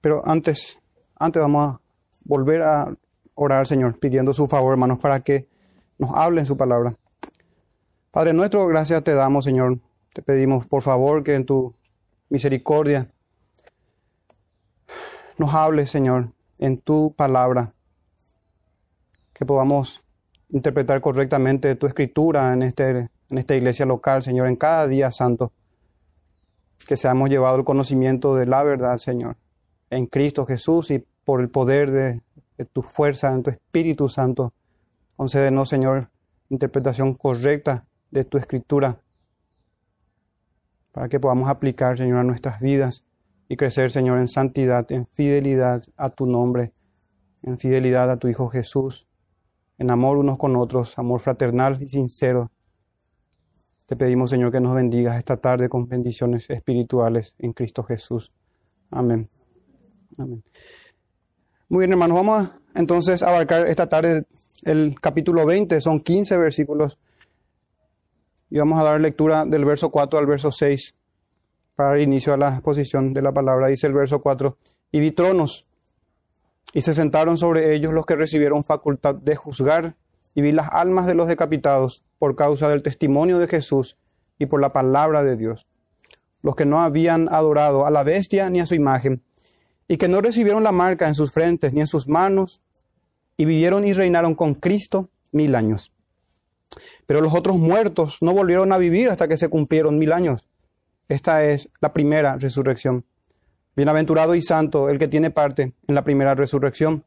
Pero antes, antes vamos a volver a orar al Señor, pidiendo su favor, hermanos, para que nos hable en su palabra. Padre nuestro, gracias te damos, Señor. Te pedimos, por favor, que en tu misericordia nos hable, Señor, en tu palabra. Que podamos interpretar correctamente tu escritura en, este, en esta iglesia local, Señor, en cada día santo. Que seamos llevado el conocimiento de la verdad, Señor, en Cristo Jesús y por el poder de, tu fuerza, en tu Espíritu Santo. Concédenos, Señor, interpretación correcta de tu escritura para que podamos aplicar, Señor, a nuestras vidas y crecer, Señor, en santidad, en fidelidad a tu nombre, en fidelidad a tu Hijo Jesús, en amor unos con otros, amor fraternal y sincero. Te pedimos, Señor, que nos bendigas esta tarde con bendiciones espirituales en Cristo Jesús. Amén. Muy bien, hermanos, vamos entonces a abarcar esta tarde el capítulo 20, son 15 versículos. Y vamos a dar lectura del verso 4 al verso 6 para dar inicio a la exposición de la palabra. Dice el verso 4, y vi tronos, y se sentaron sobre ellos los que recibieron facultad de juzgar, y vi las almas de los decapitados por causa del testimonio de Jesús y por la palabra de Dios, los que no habían adorado a la bestia ni a su imagen, y que no recibieron la marca en sus frentes ni en sus manos, y vivieron y reinaron con Cristo mil años. Pero los otros muertos no volvieron a vivir hasta que se cumplieron mil años. Esta es la primera resurrección. Bienaventurado y santo el que tiene parte en la primera resurrección.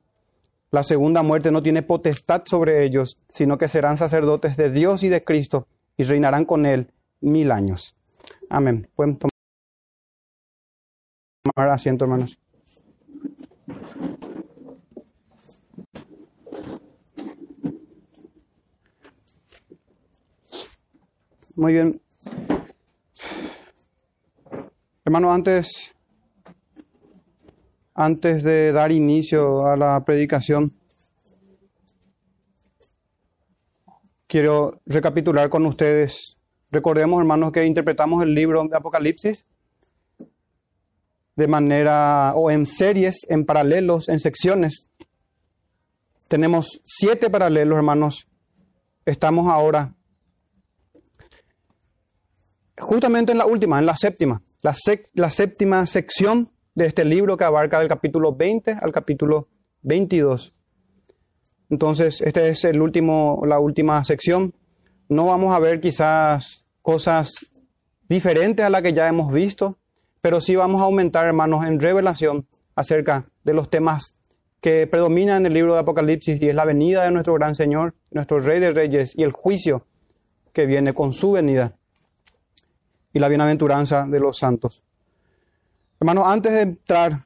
La segunda muerte no tiene potestad sobre ellos, sino que serán sacerdotes de Dios y de Cristo y reinarán con él mil años. Amén. Pueden tomar asiento, hermanos. Muy bien. Hermano, antes, antes de dar inicio a la predicación, quiero recapitular con ustedes. Recordemos, hermanos, que interpretamos el libro de Apocalipsis de manera o en series, en paralelos, en secciones. Tenemos siete paralelos, hermanos. Estamos ahora justamente en la última, en la séptima, la, la, séptima sección de este libro que abarca del capítulo 20 al capítulo 22. Entonces, esta es el último, la última sección. No vamos a ver quizás cosas diferentes a las que ya hemos visto, pero sí vamos a aumentar, hermanos, en revelación acerca de los temas que predominan en el libro de Apocalipsis y es la venida de nuestro gran Señor, nuestro Rey de Reyes y el juicio que viene con su venida y la bienaventuranza de los santos. Hermanos, antes de entrar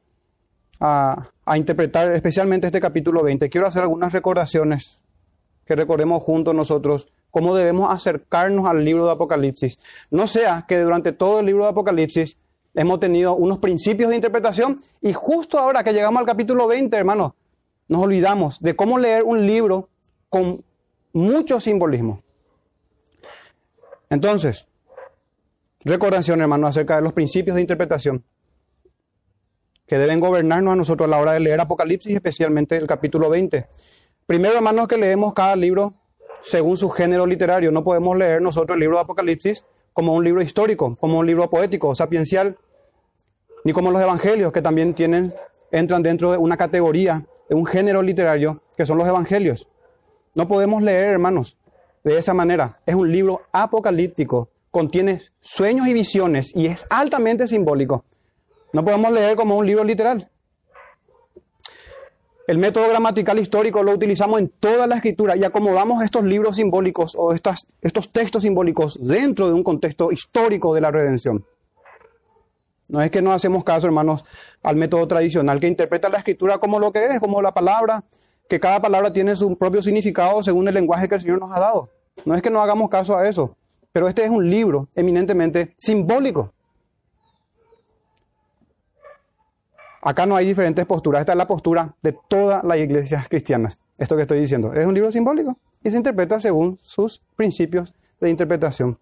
a, interpretar especialmente este capítulo 20, quiero hacer algunas recordaciones que recordemos juntos nosotros cómo debemos acercarnos al libro de Apocalipsis. No sea que durante todo el libro de Apocalipsis hemos tenido unos principios de interpretación y justo ahora que llegamos al capítulo 20, hermanos, nos olvidamos de cómo leer un libro con mucho simbolismo. Entonces, recordación, hermano, acerca de los principios de interpretación que deben gobernarnos a nosotros a la hora de leer Apocalipsis, especialmente el capítulo 20. Primero, hermanos, que leemos cada libro según su género literario. No podemos leer nosotros el libro de Apocalipsis como un libro histórico, como un libro poético, sapiencial, ni como los evangelios, que también tienen, entran dentro de una categoría, de un género literario, que son los evangelios. No podemos leer, hermanos, de esa manera. Es un libro apocalíptico contiene sueños y visiones y es altamente simbólico. No podemos leer como un libro literal. El método gramatical histórico lo utilizamos en toda la escritura y acomodamos estos libros simbólicos o estas, estos textos simbólicos dentro de un contexto histórico de la redención. No es que no hacemos caso, hermanos, al método tradicional que interpreta la escritura como lo que es, como la palabra, que cada palabra tiene su propio significado según el lenguaje que el Señor nos ha dado. No es que no hagamos caso a eso. Pero este es un libro eminentemente simbólico. Acá no hay diferentes posturas. Esta es la postura de todas las iglesias cristianas. Esto que estoy diciendo. Es un libro simbólico y se interpreta según sus principios de interpretación.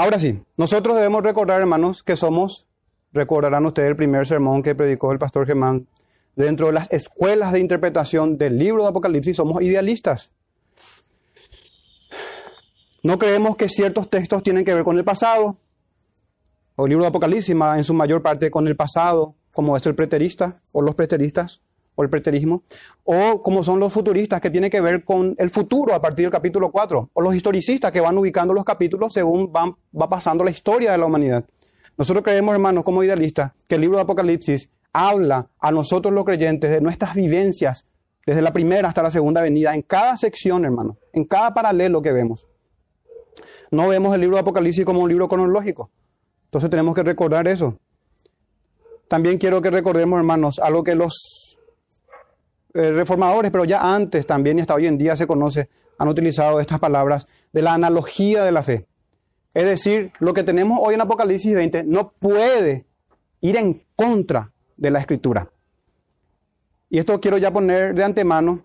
Ahora sí, nosotros debemos recordar, hermanos, que somos recordarán ustedes el primer sermón que predicó el pastor Germán. Dentro de las escuelas de interpretación del libro de Apocalipsis somos idealistas. No creemos que ciertos textos tienen que ver con el pasado, o el libro de Apocalipsis en su mayor parte con el pasado, como es el preterista o los preteristas o el preterismo, o como son los futuristas que tienen que ver con el futuro a partir del capítulo 4, o los historicistas que van ubicando los capítulos según van, va pasando la historia de la humanidad. Nosotros creemos, hermanos, como idealistas, que el libro de Apocalipsis habla a nosotros los creyentes de nuestras vivencias desde la primera hasta la segunda venida, en cada sección, hermanos, en cada paralelo que vemos. No vemos el libro de Apocalipsis como un libro cronológico. Entonces tenemos que recordar eso. También quiero que recordemos, hermanos, algo que los eh, reformadores, pero ya antes también y hasta hoy en día se conoce, han utilizado estas palabras de la analogía de la fe. Es decir, lo que tenemos hoy en Apocalipsis 20 no puede ir en contra de la escritura. Y esto quiero ya poner de antemano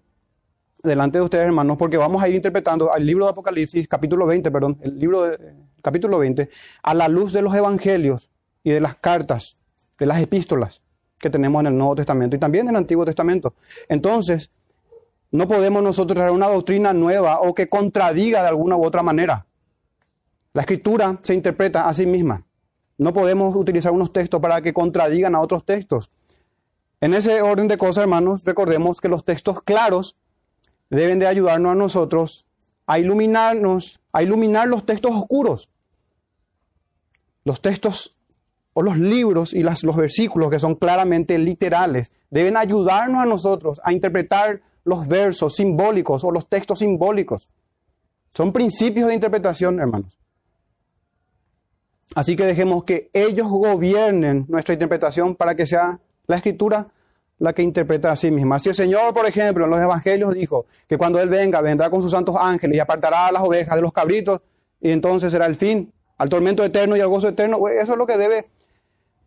delante de ustedes, hermanos, porque vamos a ir interpretando el libro de Apocalipsis, capítulo 20, perdón, el libro de, capítulo 20, a la luz de los evangelios y de las cartas de las epístolas que tenemos en el Nuevo Testamento y también en el Antiguo Testamento. Entonces, no podemos nosotros traer una doctrina nueva o que contradiga de alguna u otra manera. La escritura se interpreta a sí misma. No podemos utilizar unos textos para que contradigan a otros textos. En ese orden de cosas, hermanos, recordemos que los textos claros deben de ayudarnos a nosotros a iluminarnos, a iluminar los textos oscuros. Los textos o los libros y los versículos que son claramente literales deben ayudarnos a nosotros a interpretar los versos simbólicos o los textos simbólicos. Son principios de interpretación, hermanos. Así que dejemos que ellos gobiernen nuestra interpretación para que sea la escritura la que interpreta a sí misma. Si el Señor, por ejemplo, en los evangelios dijo que cuando Él venga, vendrá con sus santos ángeles y apartará a las ovejas de los cabritos, y entonces será el fin, al tormento eterno y al gozo eterno, pues eso es lo que debe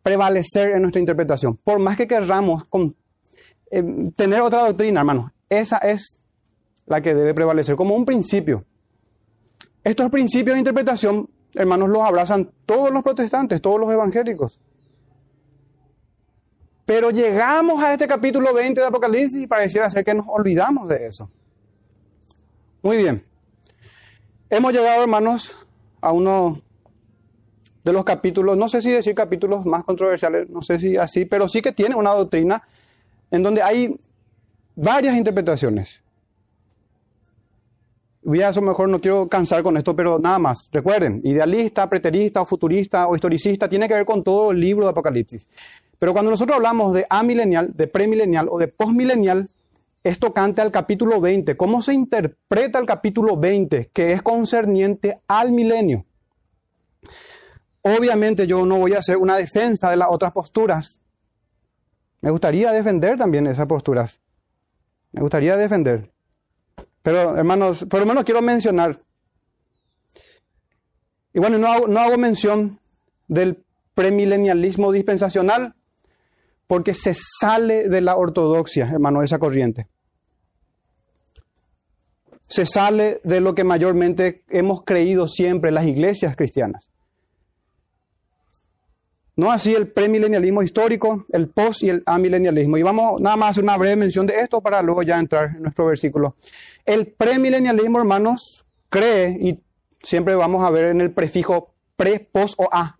prevalecer en nuestra interpretación. Por más que querramos eh, tener otra doctrina, hermanos, esa es la que debe prevalecer como un principio. Estos principios de interpretación, hermanos, los abrazan todos los protestantes, todos los evangélicos. Pero llegamos a este capítulo 20 de Apocalipsis y pareciera ser que nos olvidamos de eso. Muy bien. Hemos llegado, hermanos, a uno de los capítulos, no sé si decir capítulos más controversiales, no sé si así, pero sí que tiene una doctrina en donde hay varias interpretaciones. Voy a eso mejor no quiero cansar con esto, pero nada más. Recuerden, idealista, preterista o futurista o historicista tiene que ver con todo el libro de Apocalipsis. Pero cuando nosotros hablamos de amilenial, de premilenial o de postmilenial, es tocante al capítulo 20. ¿Cómo se interpreta el capítulo 20 que es concerniente al milenio? Obviamente yo no voy a hacer una defensa de las otras posturas. Me gustaría defender también esas posturas. Me gustaría defender. Pero hermanos, por lo menos quiero mencionar. Y bueno, no hago, no hago mención del premilenialismo dispensacional porque se sale de la ortodoxia, hermano, esa corriente. Se sale de lo que mayormente hemos creído siempre las iglesias cristianas. No así el premilenialismo histórico, el post y el amilenialismo. Y vamos nada más a hacer una breve mención de esto para luego ya entrar en nuestro versículo. El premilenialismo, hermanos, cree, y siempre vamos a ver en el prefijo pre, post o a,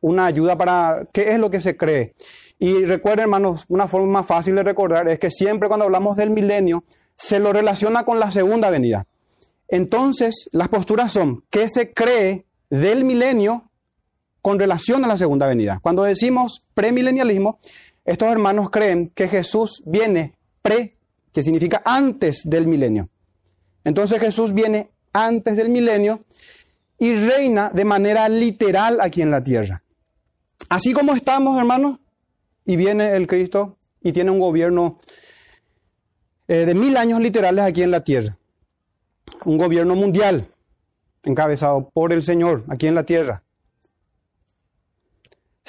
una ayuda para qué es lo que se cree. Y recuerden, hermanos, una forma más fácil de recordar es que siempre cuando hablamos del milenio, se lo relaciona con la segunda venida. Entonces, las posturas son qué se cree del milenio con relación a la segunda venida. Cuando decimos premilenialismo, estos hermanos creen que Jesús viene pre, que significa antes del milenio. Entonces Jesús viene antes del milenio y reina de manera literal aquí en la tierra. Así como estamos, hermanos, y viene el Cristo y tiene un gobierno eh, de mil años literales aquí en la tierra. Un gobierno mundial encabezado por el Señor aquí en la tierra.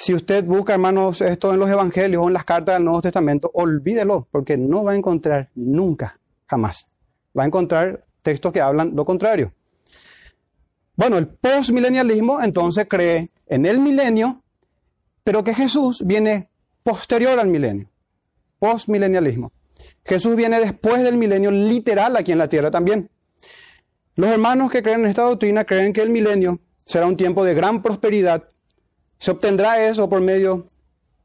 Si usted busca, hermanos, esto en los evangelios o en las cartas del Nuevo Testamento, olvídelo, porque no va a encontrar nunca, jamás. Va a encontrar textos que hablan lo contrario. Bueno, el postmilenialismo entonces cree en el milenio, pero que Jesús viene posterior al milenio, postmilenialismo. Jesús viene después del milenio literal aquí en la tierra también. Los hermanos que creen en esta doctrina creen que el milenio será un tiempo de gran prosperidad. Se obtendrá eso por medio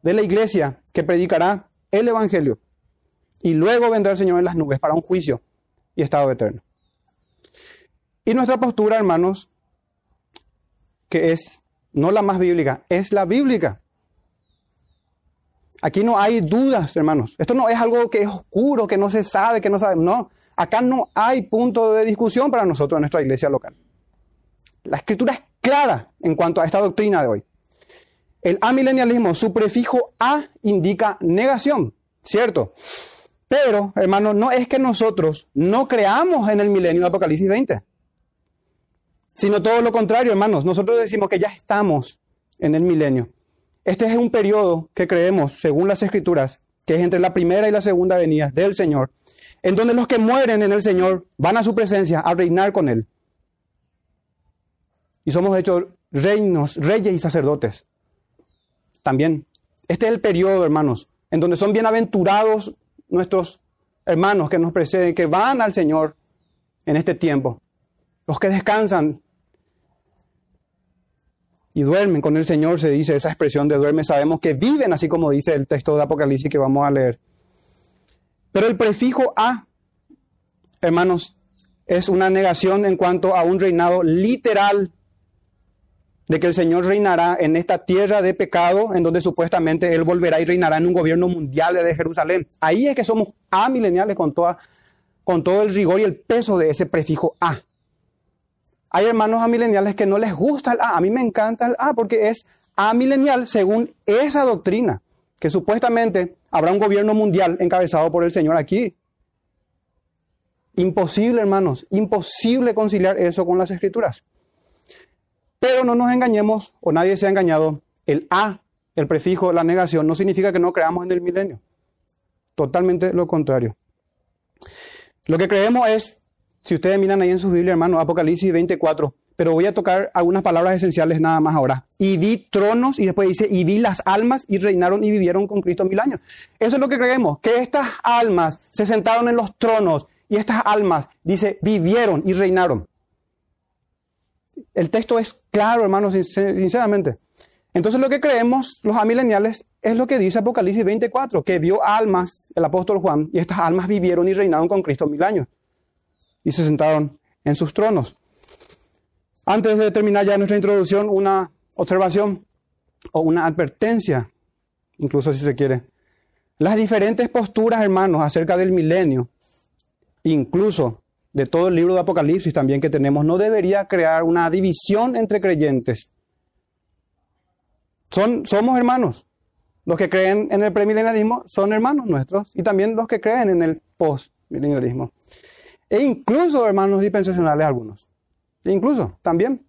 de la iglesia que predicará el Evangelio. Y luego vendrá el Señor en las nubes para un juicio y estado eterno. Y nuestra postura, hermanos, que es no la más bíblica, es la bíblica. Aquí no hay dudas, hermanos. Esto no es algo que es oscuro, que no se sabe, que no sabe. No, acá no hay punto de discusión para nosotros en nuestra iglesia local. La escritura es clara en cuanto a esta doctrina de hoy. El amilenialismo, su prefijo a indica negación, ¿cierto? Pero, hermanos, no es que nosotros no creamos en el milenio de Apocalipsis 20, sino todo lo contrario, hermanos. Nosotros decimos que ya estamos en el milenio. Este es un periodo que creemos, según las escrituras, que es entre la primera y la segunda venida del Señor, en donde los que mueren en el Señor van a su presencia a reinar con Él. Y somos hechos reinos, reyes y sacerdotes. También, este es el periodo, hermanos, en donde son bienaventurados nuestros hermanos que nos preceden, que van al Señor en este tiempo. Los que descansan y duermen con el Señor, se dice esa expresión de duerme, sabemos que viven así como dice el texto de Apocalipsis que vamos a leer. Pero el prefijo a, hermanos, es una negación en cuanto a un reinado literal de que el Señor reinará en esta tierra de pecado, en donde supuestamente Él volverá y reinará en un gobierno mundial de Jerusalén. Ahí es que somos amileniales con, con todo el rigor y el peso de ese prefijo a. Hay hermanos amileniales que no les gusta el A. A mí me encanta el A porque es amilenial según esa doctrina, que supuestamente habrá un gobierno mundial encabezado por el Señor aquí. Imposible, hermanos, imposible conciliar eso con las escrituras. Pero no nos engañemos, o nadie se ha engañado, el A, el prefijo, la negación, no significa que no creamos en el milenio. Totalmente lo contrario. Lo que creemos es si ustedes miran ahí en su Biblia, hermano, Apocalipsis 24, pero voy a tocar algunas palabras esenciales nada más ahora. Y vi tronos, y después dice, y vi las almas, y reinaron y vivieron con Cristo mil años. Eso es lo que creemos, que estas almas se sentaron en los tronos, y estas almas, dice, vivieron y reinaron. El texto es claro, hermanos, sinceramente. Entonces lo que creemos los amileniales es lo que dice Apocalipsis 24, que vio almas, el apóstol Juan, y estas almas vivieron y reinaron con Cristo mil años y se sentaron en sus tronos. Antes de terminar ya nuestra introducción, una observación o una advertencia, incluso si se quiere. Las diferentes posturas, hermanos, acerca del milenio, incluso de todo el libro de Apocalipsis también que tenemos, no debería crear una división entre creyentes. Son, somos hermanos. Los que creen en el premilenialismo son hermanos nuestros y también los que creen en el postmilenialismo. E incluso hermanos dispensacionales algunos. E incluso también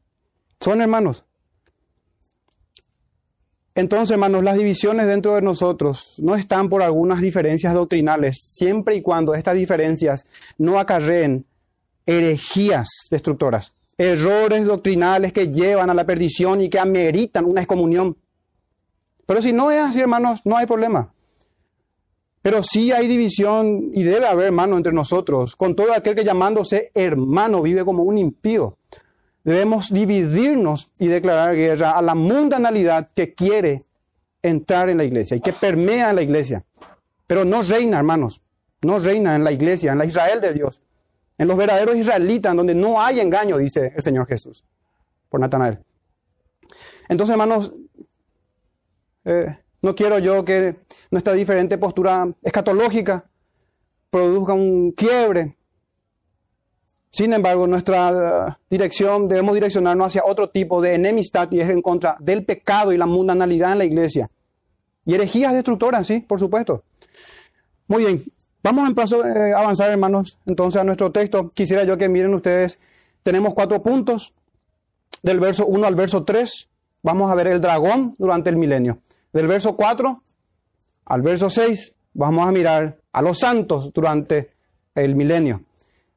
son hermanos. Entonces, hermanos, las divisiones dentro de nosotros no están por algunas diferencias doctrinales, siempre y cuando estas diferencias no acarreen herejías destructoras, errores doctrinales que llevan a la perdición y que ameritan una excomunión. Pero si no es así, hermanos, no hay problema. Pero sí hay división y debe haber hermano entre nosotros, con todo aquel que llamándose hermano vive como un impío. Debemos dividirnos y declarar guerra a la mundanalidad que quiere entrar en la iglesia y que permea en la iglesia. Pero no reina, hermanos, no reina en la iglesia, en la Israel de Dios, en los verdaderos israelitas, donde no hay engaño, dice el Señor Jesús, por Natanael. Entonces, hermanos, eh, no quiero yo que nuestra diferente postura escatológica produzca un quiebre. Sin embargo, nuestra uh, dirección debemos direccionarnos hacia otro tipo de enemistad y es en contra del pecado y la mundanalidad en la iglesia. Y herejías destructoras, sí, por supuesto. Muy bien, vamos a avanzar, hermanos, entonces a nuestro texto. Quisiera yo que miren ustedes, tenemos cuatro puntos, del verso 1 al verso 3. Vamos a ver el dragón durante el milenio. Del verso 4 al verso 6 vamos a mirar a los santos durante el milenio.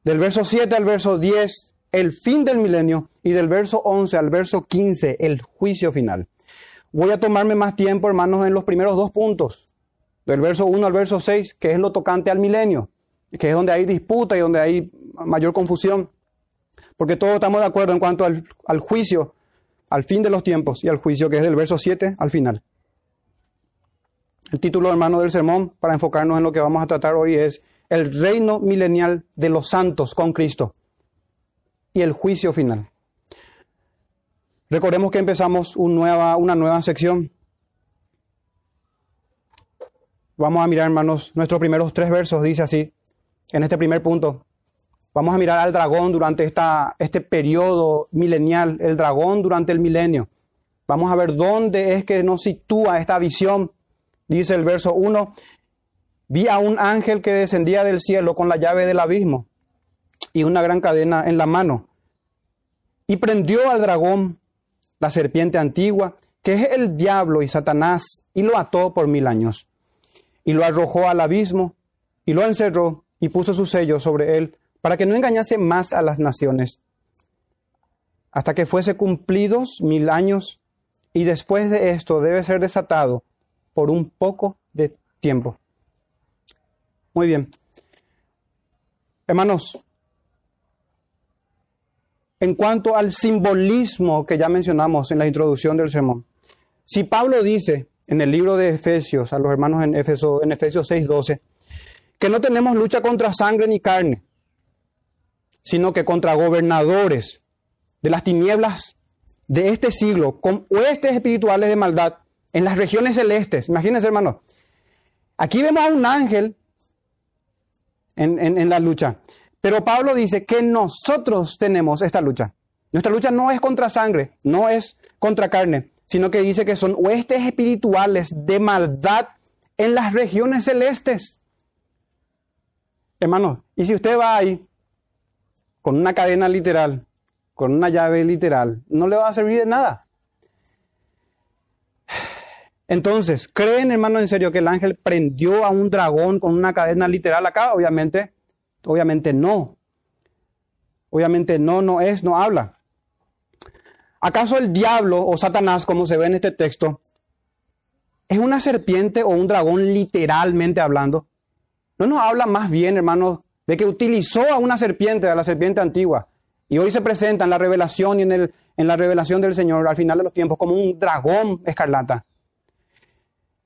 Del verso 7 al verso 10, el fin del milenio. Y del verso 11 al verso 15, el juicio final. voy a tomarme más tiempo, hermanos, en los primeros dos puntos, del verso 1 al verso 6, que es lo tocante al milenio, que es donde hay disputa y donde hay mayor confusión, porque todos estamos de acuerdo en cuanto al, juicio, al fin de los tiempos y al juicio, que es del verso 7 al final. El título, hermano, del sermón, para enfocarnos en lo que vamos a tratar hoy, es el reino milenial de los santos con Cristo y el juicio final. Recordemos que empezamos una nueva sección. Vamos a mirar, hermanos, nuestros primeros tres versos, dice así, en este primer punto. Vamos a mirar al dragón durante esta, este periodo milenial, el dragón durante el milenio. Vamos a ver dónde es que nos sitúa esta visión. Dice el verso 1, vi a un ángel que descendía del cielo con la llave del abismo y una gran cadena en la mano. Y prendió al dragón, la serpiente antigua, que es el diablo y Satanás, y lo ató por mil años. Y lo arrojó al abismo, y lo encerró, y puso su sello sobre él, para que no engañase más a las naciones, hasta que fuese cumplidos mil años, y después de esto debe ser desatado por un poco de tiempo. Muy bien. Hermanos, en cuanto al simbolismo que ya mencionamos en la introducción del sermón, si Pablo dice en el libro de Efesios, a los hermanos en, Éfeso, en Efesios 6:12, que no tenemos lucha contra sangre ni carne, sino que contra gobernadores de las tinieblas de este siglo, con huestes espirituales de maldad en las regiones celestes. Imagínense, hermanos. Aquí vemos a un ángel en, la lucha. Pero Pablo dice que nosotros tenemos esta lucha. Nuestra lucha no es contra sangre, no es contra carne, sino que dice que son huestes espirituales de maldad en las regiones celestes. Hermano, y si usted va ahí con una cadena literal, con una llave literal, no le va a servir de nada. Entonces, ¿creen, hermano, en serio que el ángel prendió a un dragón con una cadena literal acá? Obviamente, obviamente no. Obviamente no, no es, no habla. ¿Acaso el diablo o Satanás, como se ve en este texto, es una serpiente o un dragón literalmente hablando? No nos habla más bien, hermanos, de que utilizó a una serpiente, a la serpiente antigua, y hoy se presenta en la revelación y en, el, en la revelación del Señor al final de los tiempos como un dragón escarlata.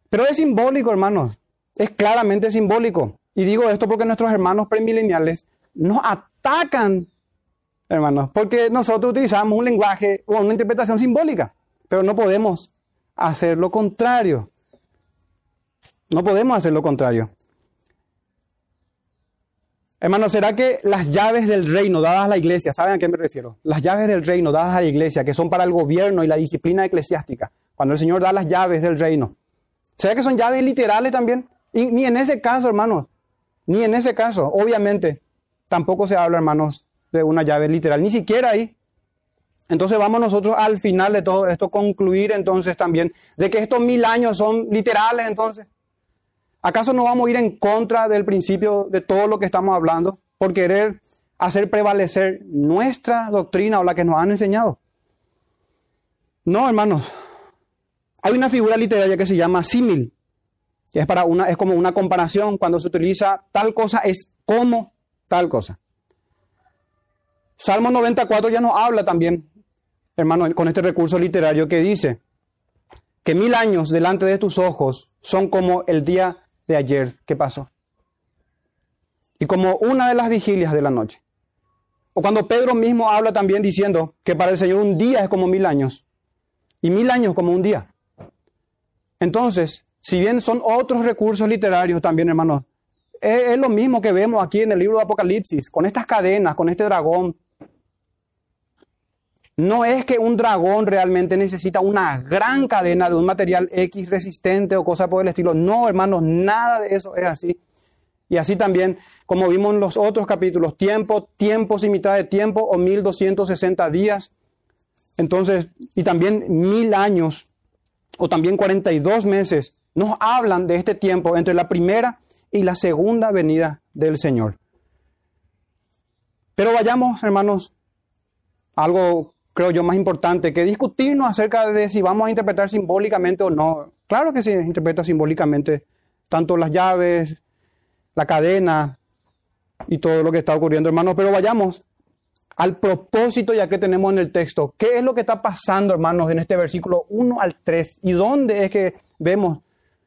Pero es simbólico, hermanos. Es claramente simbólico. Y digo esto porque nuestros hermanos premileniales nos atacan, hermanos, porque nosotros utilizamos un lenguaje o una interpretación simbólica, pero no podemos hacer lo contrario. No podemos hacer lo contrario. Hermanos, ¿será que las llaves del reino dadas a la iglesia, ¿saben a qué me refiero? Las llaves del reino dadas a la iglesia, que son para el gobierno y la disciplina eclesiástica, cuando el Señor da las llaves del reino, ¿Será que son llaves literales también? Y ni en ese caso, hermanos, ni en ese caso, obviamente, tampoco se habla, hermanos, de una llave literal, ni siquiera ahí. Entonces vamos nosotros al final de todo esto concluir entonces también de que estos mil años son literales entonces. ¿Acaso no vamos a ir en contra del principio de todo lo que estamos hablando por querer hacer prevalecer nuestra doctrina o la que nos han enseñado? No, hermanos, hay una figura literaria que se llama símil, es, para una, es como una comparación cuando se utiliza tal cosa es como tal cosa. Salmo 94 ya nos habla también, hermano, con este recurso literario que dice que mil años delante de tus ojos son como el día de ayer que pasó. Y como una de las vigilias de la noche. O cuando Pedro mismo habla también diciendo que para el Señor un día es como mil años y mil años como un día. Entonces, si bien son otros recursos literarios también, hermanos, es, lo mismo que vemos aquí en el libro de Apocalipsis, con estas cadenas, con este dragón. No es que un dragón realmente necesita una gran cadena de un material X resistente o cosa por el estilo. No, hermanos, nada de eso es así. Y así también, como vimos en los otros capítulos, tiempo, tiempo sin mitad de tiempo o 1260 días. Entonces, y también mil años o también 42 meses, nos hablan de este tiempo entre la primera y la segunda venida del Señor. Pero vayamos, hermanos, algo creo yo, más importante que discutirnos acerca de si vamos a interpretar simbólicamente o no. Claro que se interpreta simbólicamente, tanto las llaves, la cadena y todo lo que está ocurriendo, hermanos, pero vayamos al propósito ya que tenemos en el texto. ¿Qué es lo que está pasando, hermanos, en este versículo 1 al 3? ¿Y dónde es que vemos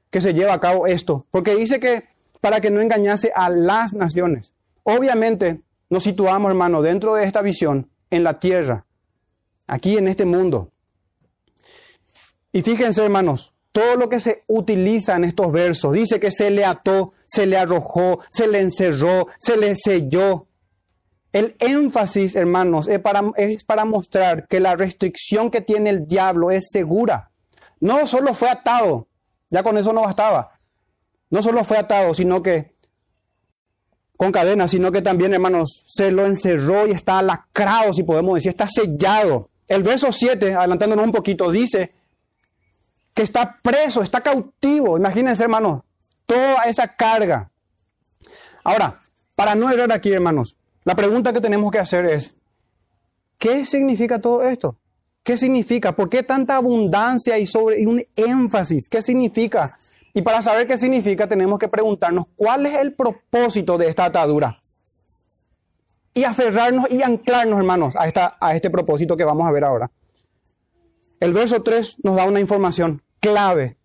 que se lleva a cabo esto? Porque dice que para que no engañase a las naciones. Obviamente nos situamos, hermanos, dentro de esta visión, en la tierra, aquí en este mundo. Y fíjense, hermanos, todo lo que se utiliza en estos versos. Dice que se le ató, se le arrojó, se le encerró, se le selló. El énfasis, hermanos, es para, mostrar que la restricción que tiene el diablo es segura. No solo fue atado, ya con eso no bastaba. No solo fue atado, sino que con cadenas, sino que también, hermanos, se lo encerró y está lacrado, si podemos decir, está sellado. El verso 7, adelantándonos un poquito, dice que está preso, está cautivo. Imagínense, hermanos, toda esa carga. Ahora, para no errar aquí, hermanos, la pregunta que tenemos que hacer es, ¿qué significa todo esto? ¿Qué significa? ¿Por qué tanta abundancia y, sobre, y un énfasis? ¿Qué significa? Y para saber qué significa, tenemos que preguntarnos cuál es el propósito de esta atadura. Y aferrarnos y anclarnos, hermanos, a, esta, a este propósito que vamos a ver ahora. El verso 3 nos da una información clave.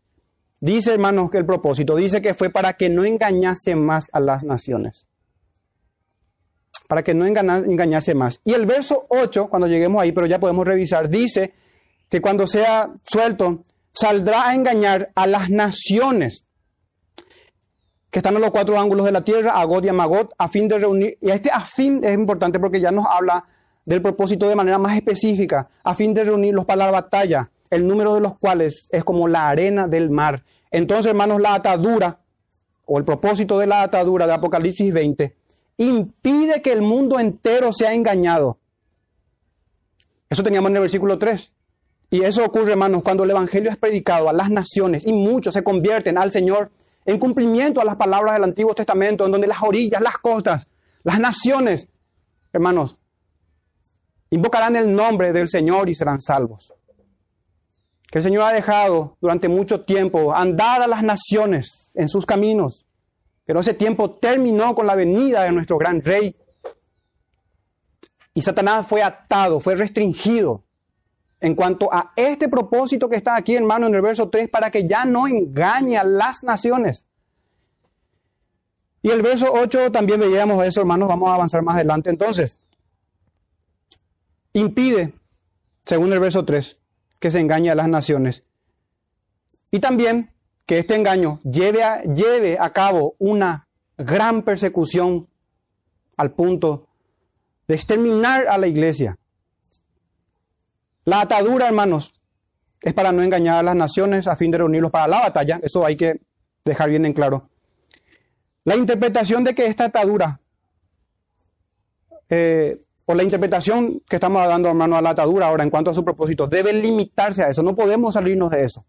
Dice, hermanos, que el propósito dice que fue para que no engañase más a las naciones. Para que no engañase más. Y el verso 8, cuando lleguemos ahí, pero ya podemos revisar, dice que cuando sea suelto, saldrá a engañar a las naciones que están en los cuatro ángulos de la tierra, a God y a a fin de reunir, y este a fin es importante porque ya nos habla del propósito de manera más específica, a fin de reunirlos para la batalla, el número de los cuales es como la arena del mar. Entonces, hermanos, la atadura, o el propósito de la atadura de Apocalipsis 20, impide que el mundo entero sea engañado. Eso teníamos en el versículo 3. Y eso ocurre, hermanos, cuando el Evangelio es predicado a las naciones y muchos se convierten al Señor en cumplimiento a las palabras del Antiguo Testamento, en donde las orillas, las costas, las naciones, hermanos, invocarán el nombre del Señor y serán salvos. Que el Señor ha dejado durante mucho tiempo andar a las naciones en sus caminos, pero ese tiempo terminó con la venida de nuestro gran rey. Y Satanás fue atado, fue restringido en cuanto a este propósito que está aquí, hermano, en el verso 3, para que ya no engañe a las naciones. Y el verso 8 también veíamos eso, hermanos, vamos a avanzar más adelante. Entonces, impide, según el verso 3, que se engañe a las naciones. Y también que este engaño lleve a, lleve a cabo una gran persecución al punto de exterminar a la iglesia. La atadura, hermanos, es para no engañar a las naciones a fin de reunirlos para la batalla. Eso hay que dejar bien en claro. La interpretación de que esta atadura, eh, o la interpretación que estamos dando, hermano, a la atadura ahora en cuanto a su propósito, debe limitarse a eso. No podemos salirnos de eso.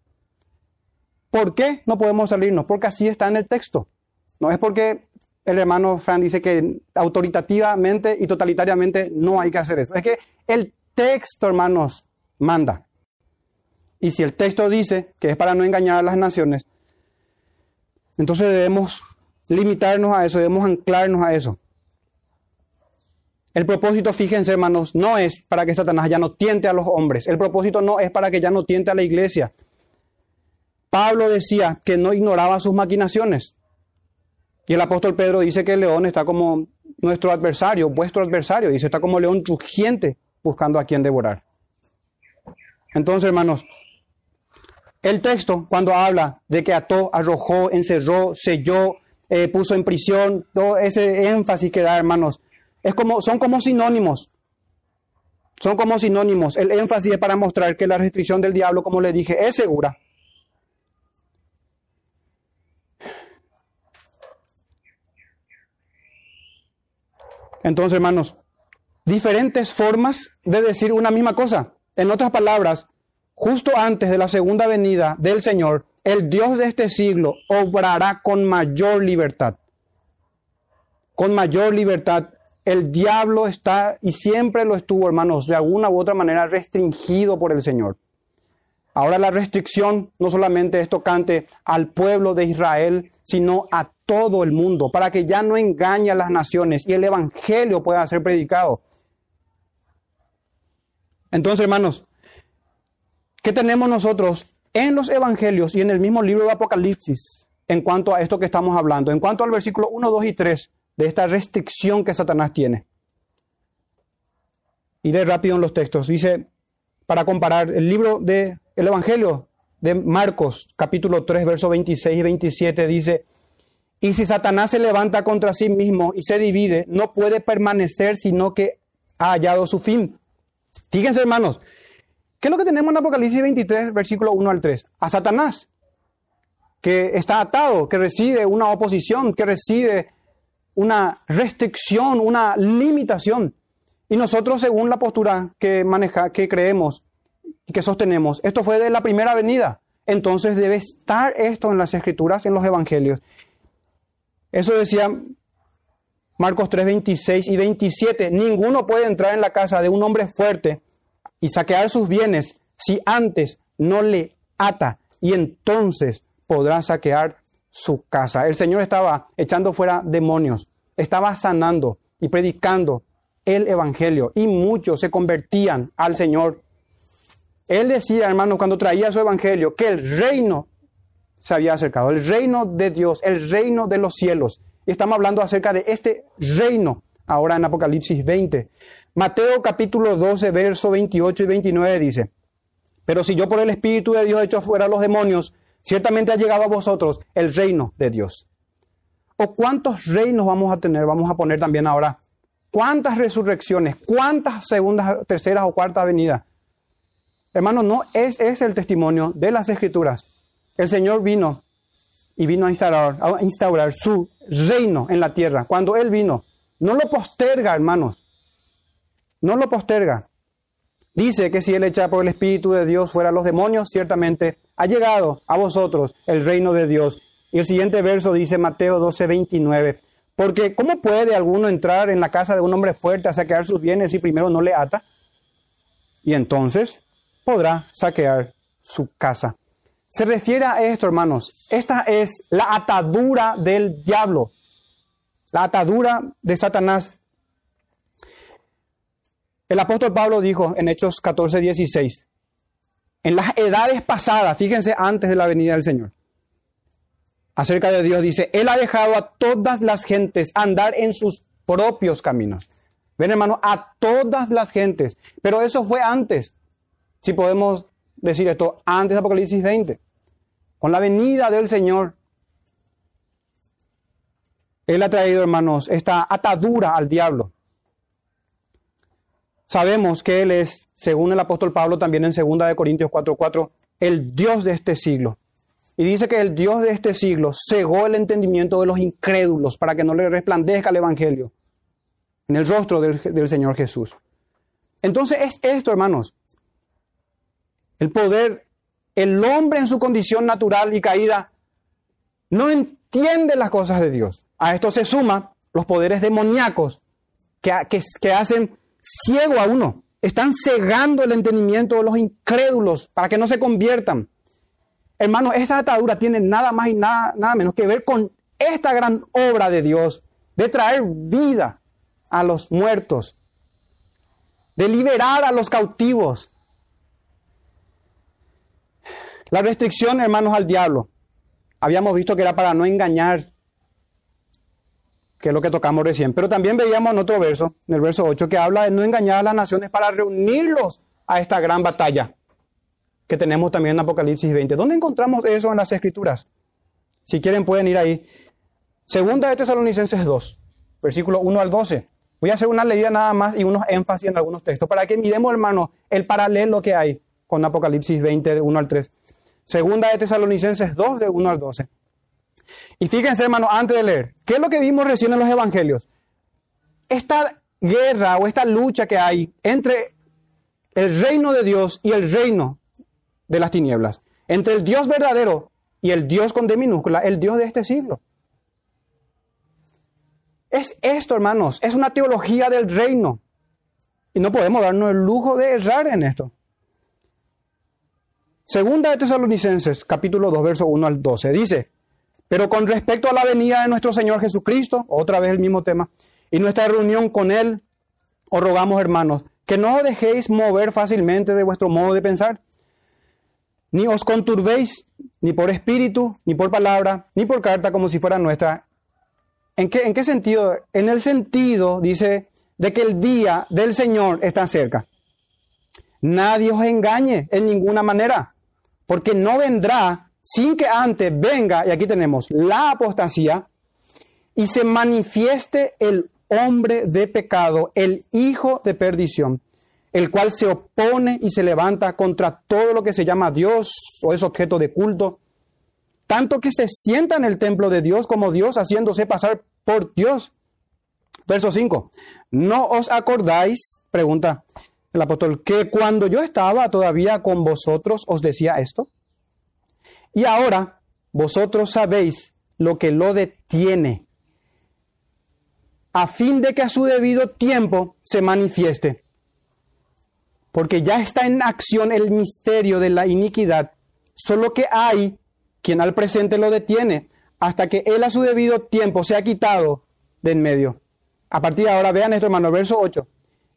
¿Por qué no podemos salirnos? Porque así está en el texto. No es porque el hermano Fran dice que autoritativamente y totalitariamente no hay que hacer eso. Es que el texto, hermanos, manda. Y si el texto dice que es para no engañar a las naciones, entonces debemos limitarnos a eso, debemos anclarnos a eso. El propósito, fíjense hermanos, no es para que Satanás ya no tiente a los hombres. El propósito no es para que ya no tiente a la iglesia. Pablo decía que no ignoraba sus maquinaciones. Y el apóstol Pedro dice que el león está como nuestro adversario, vuestro adversario. Dice, está como león rugiente buscando a quien devorar. Entonces, hermanos, el texto, cuando habla de que ató, arrojó, encerró, selló, eh, puso en prisión, todo ese énfasis que da, hermanos, es como, son como sinónimos. Son como sinónimos. El énfasis es para mostrar que la restricción del diablo, como le dije, es segura. Entonces, hermanos, diferentes formas de decir una misma cosa. En otras palabras, justo antes de la segunda venida del Señor, el Dios de este siglo obrará con mayor libertad. Con mayor libertad el diablo está, y siempre lo estuvo, hermanos, de alguna u otra manera restringido por el Señor. Ahora la restricción no solamente es tocante al pueblo de Israel, sino a todo el mundo, para que ya no engañe a las naciones y el Evangelio pueda ser predicado. Entonces, hermanos, ¿qué tenemos nosotros en los Evangelios y en el mismo libro de Apocalipsis en cuanto a esto que estamos hablando? En cuanto al versículo 1, 2 y 3 de esta restricción que Satanás tiene. Iré rápido en los textos. Dice, para comparar el libro de el Evangelio de Marcos, capítulo 3, versos 26 y 27, dice, y si Satanás se levanta contra sí mismo y se divide, no puede permanecer sino que ha hallado su fin. Fíjense, hermanos, ¿qué es lo que tenemos en Apocalipsis 23, versículo 1 al 3? A Satanás, que está atado, que recibe una oposición, que recibe una restricción, una limitación. Y nosotros, según la postura que maneja, que creemos, y que sostenemos. Esto fue de la primera venida. Entonces debe estar esto en las escrituras, en los evangelios. Eso decía Marcos 3, 26 y 27. Ninguno puede entrar en la casa de un hombre fuerte y saquear sus bienes si antes no le ata y entonces podrá saquear su casa. El Señor estaba echando fuera demonios, estaba sanando y predicando el Evangelio y muchos se convertían al Señor él decía, hermano, cuando traía su evangelio, que el reino se había acercado, el reino de Dios, el reino de los cielos. Y estamos hablando acerca de este reino ahora en Apocalipsis 20. Mateo capítulo 12, verso 28 y 29 dice, pero si yo por el Espíritu de Dios he hecho fuera a los demonios, ciertamente ha llegado a vosotros el reino de Dios. ¿O cuántos reinos vamos a tener? Vamos a poner también ahora. ¿Cuántas resurrecciones? ¿Cuántas segundas, terceras o cuartas venidas? Hermano, no es, es el testimonio de las escrituras. El Señor vino y vino a instaurar, a instaurar su reino en la tierra. Cuando Él vino, no lo posterga, hermanos. No lo posterga. Dice que si Él echa por el Espíritu de Dios fuera los demonios, ciertamente ha llegado a vosotros el reino de Dios. Y el siguiente verso dice Mateo 12, 29. Porque ¿cómo puede alguno entrar en la casa de un hombre fuerte a saquear sus bienes si primero no le ata? Y entonces podrá saquear su casa. Se refiere a esto, hermanos. Esta es la atadura del diablo, la atadura de Satanás. El apóstol Pablo dijo en Hechos 14, 16, en las edades pasadas, fíjense antes de la venida del Señor, acerca de Dios dice, Él ha dejado a todas las gentes andar en sus propios caminos. Ven hermano, a todas las gentes, pero eso fue antes si podemos decir esto, antes de Apocalipsis 20, con la venida del Señor. Él ha traído, hermanos, esta atadura al diablo. Sabemos que Él es, según el apóstol Pablo también en 2 de Corintios 4:4, el Dios de este siglo. Y dice que el Dios de este siglo cegó el entendimiento de los incrédulos para que no le resplandezca el Evangelio en el rostro del, del Señor Jesús. Entonces es esto, hermanos el poder, el hombre en su condición natural y caída no entiende las cosas de Dios. A esto se suman los poderes demoníacos que, que hacen ciego a uno. Están cegando el entendimiento de los incrédulos para que no se conviertan. Hermanos, esta atadura tiene nada más y nada, nada menos que ver con esta gran obra de Dios de traer vida a los muertos, de liberar a los cautivos, la restricción, hermanos, al diablo. Habíamos visto que era para no engañar, que es lo que tocamos recién. Pero también veíamos en otro verso, en el verso 8, que habla de no engañar a las naciones para reunirlos a esta gran batalla que tenemos también en Apocalipsis 20. ¿Dónde encontramos eso en las Escrituras? Si quieren pueden ir ahí. Segunda de Tesalonicenses 2, versículo 1 al 12. Voy a hacer una leída nada más y unos énfasis en algunos textos para que miremos, hermano, el paralelo que hay con Apocalipsis 20, de 1 al 3. Segunda de Tesalonicenses 2, de 1 al 12. Y fíjense, hermano, antes de leer, ¿qué es lo que vimos recién en los evangelios? Esta guerra o esta lucha que hay entre el reino de Dios y el reino de las tinieblas, entre el Dios verdadero y el Dios con D minúscula, el Dios de este siglo. Es esto, hermanos, es una teología del reino. Y no podemos darnos el lujo de errar en esto. Segunda de Tesalonicenses, capítulo 2, verso 1 al 12, dice, pero con respecto a la venida de nuestro Señor Jesucristo, otra vez el mismo tema, y nuestra reunión con Él, os rogamos, hermanos, que no os dejéis mover fácilmente de vuestro modo de pensar, ni os conturbéis ni por espíritu, ni por palabra, ni por carta como si fuera nuestra. ¿En qué, ¿En qué sentido? En el sentido, dice, de que el día del Señor está cerca. Nadie os engañe en ninguna manera, porque no vendrá sin que antes venga, y aquí tenemos la apostasía, y se manifieste el hombre de pecado, el hijo de perdición, el cual se opone y se levanta contra todo lo que se llama Dios o es objeto de culto, tanto que se sienta en el templo de Dios como Dios, haciéndose pasar por Dios. Verso 5. ¿No os acordáis, pregunta el apóstol, que cuando yo estaba todavía con vosotros os decía esto? Y ahora vosotros sabéis lo que lo detiene, a fin de que a su debido tiempo se manifieste. Porque ya está en acción el misterio de la iniquidad, solo que hay quien al presente lo detiene, hasta que él a su debido tiempo se ha quitado de en medio. A partir de ahora, vean esto, hermano, verso 8.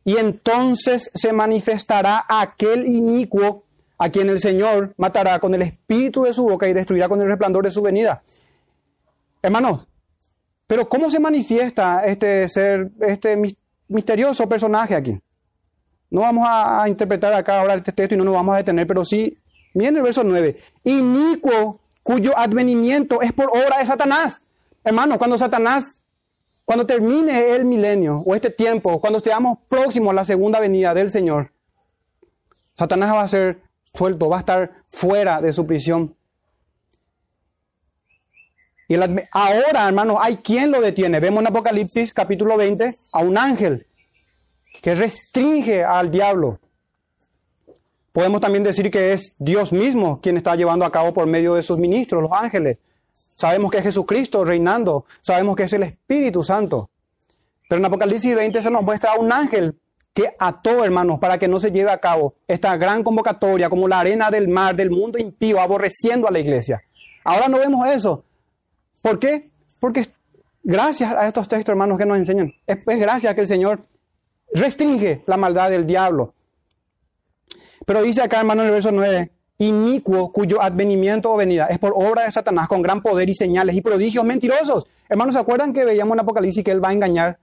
Y entonces se manifestará aquel inicuo a quien el Señor matará con el espíritu de su boca y destruirá con el resplandor de su venida. Hermanos, pero ¿cómo se manifiesta este ser, este misterioso personaje aquí? No vamos a, interpretar acá ahora este texto y no nos vamos a detener, pero sí, miren el verso 9. Inicuo cuyo advenimiento es por obra de Satanás. Hermanos, cuando Satanás, cuando termine el milenio o este tiempo, cuando estemos próximos a la segunda venida del Señor, Satanás va a ser suelto, va a estar fuera de su prisión. Y ahora, hermanos, hay quien lo detiene. Vemos en Apocalipsis capítulo 20 a un ángel que restringe al diablo. Podemos también decir que es Dios mismo quien está llevando a cabo por medio de sus ministros, los ángeles. Sabemos que es Jesucristo reinando, sabemos que es el Espíritu Santo. Pero en Apocalipsis 20 se nos muestra un ángel que ató, hermanos, para que no se lleve a cabo esta gran convocatoria como la arena del mar, del mundo impío, aborreciendo a la iglesia. Ahora no vemos eso. ¿Por qué? Porque gracias a estos textos, hermanos, que nos enseñan, es, gracias a que el Señor restringe la maldad del diablo. Pero dice acá, hermano, en el verso 9, inicuo cuyo advenimiento o venida es por obra de Satanás con gran poder y señales y prodigios mentirosos. Hermanos, ¿se acuerdan que veíamos en Apocalipsis que él va a engañar?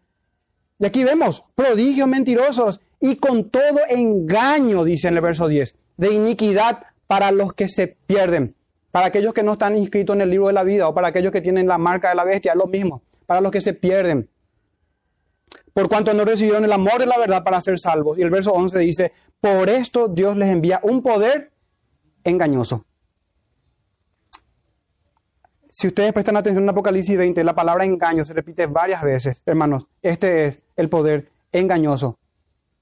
Y aquí vemos prodigios mentirosos y con todo engaño, dice en el verso 10, de iniquidad para los que se pierden para aquellos que no están inscritos en el libro de la vida o para aquellos que tienen la marca de la bestia, es lo mismo, para los que se pierden. Por cuanto no recibieron el amor de la verdad para ser salvos. Y el verso 11 dice, por esto Dios les envía un poder engañoso. Si ustedes prestan atención en Apocalipsis 20, la palabra engaño se repite varias veces, hermanos. Este es el poder engañoso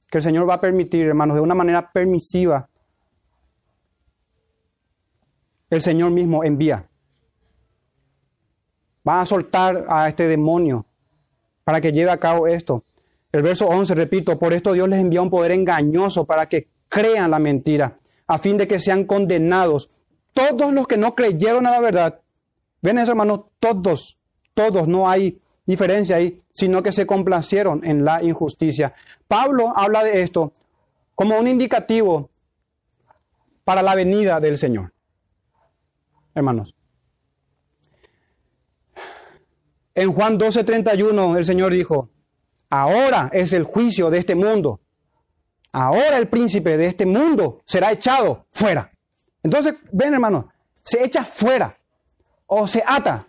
que el Señor va a permitir, hermanos, de una manera permisiva el Señor mismo envía. Va a soltar a este demonio para que lleve a cabo esto. El verso 11, repito, por esto Dios les envía un poder engañoso para que crean la mentira, a fin de que sean condenados todos los que no creyeron a la verdad. Ven eso, hermano, todos, todos, no hay diferencia ahí, sino que se complacieron en la injusticia. Pablo habla de esto como un indicativo para la venida del Señor hermanos. En Juan 12:31 el Señor dijo, ahora es el juicio de este mundo. Ahora el príncipe de este mundo será echado fuera. Entonces, ven hermanos, se echa fuera o se ata.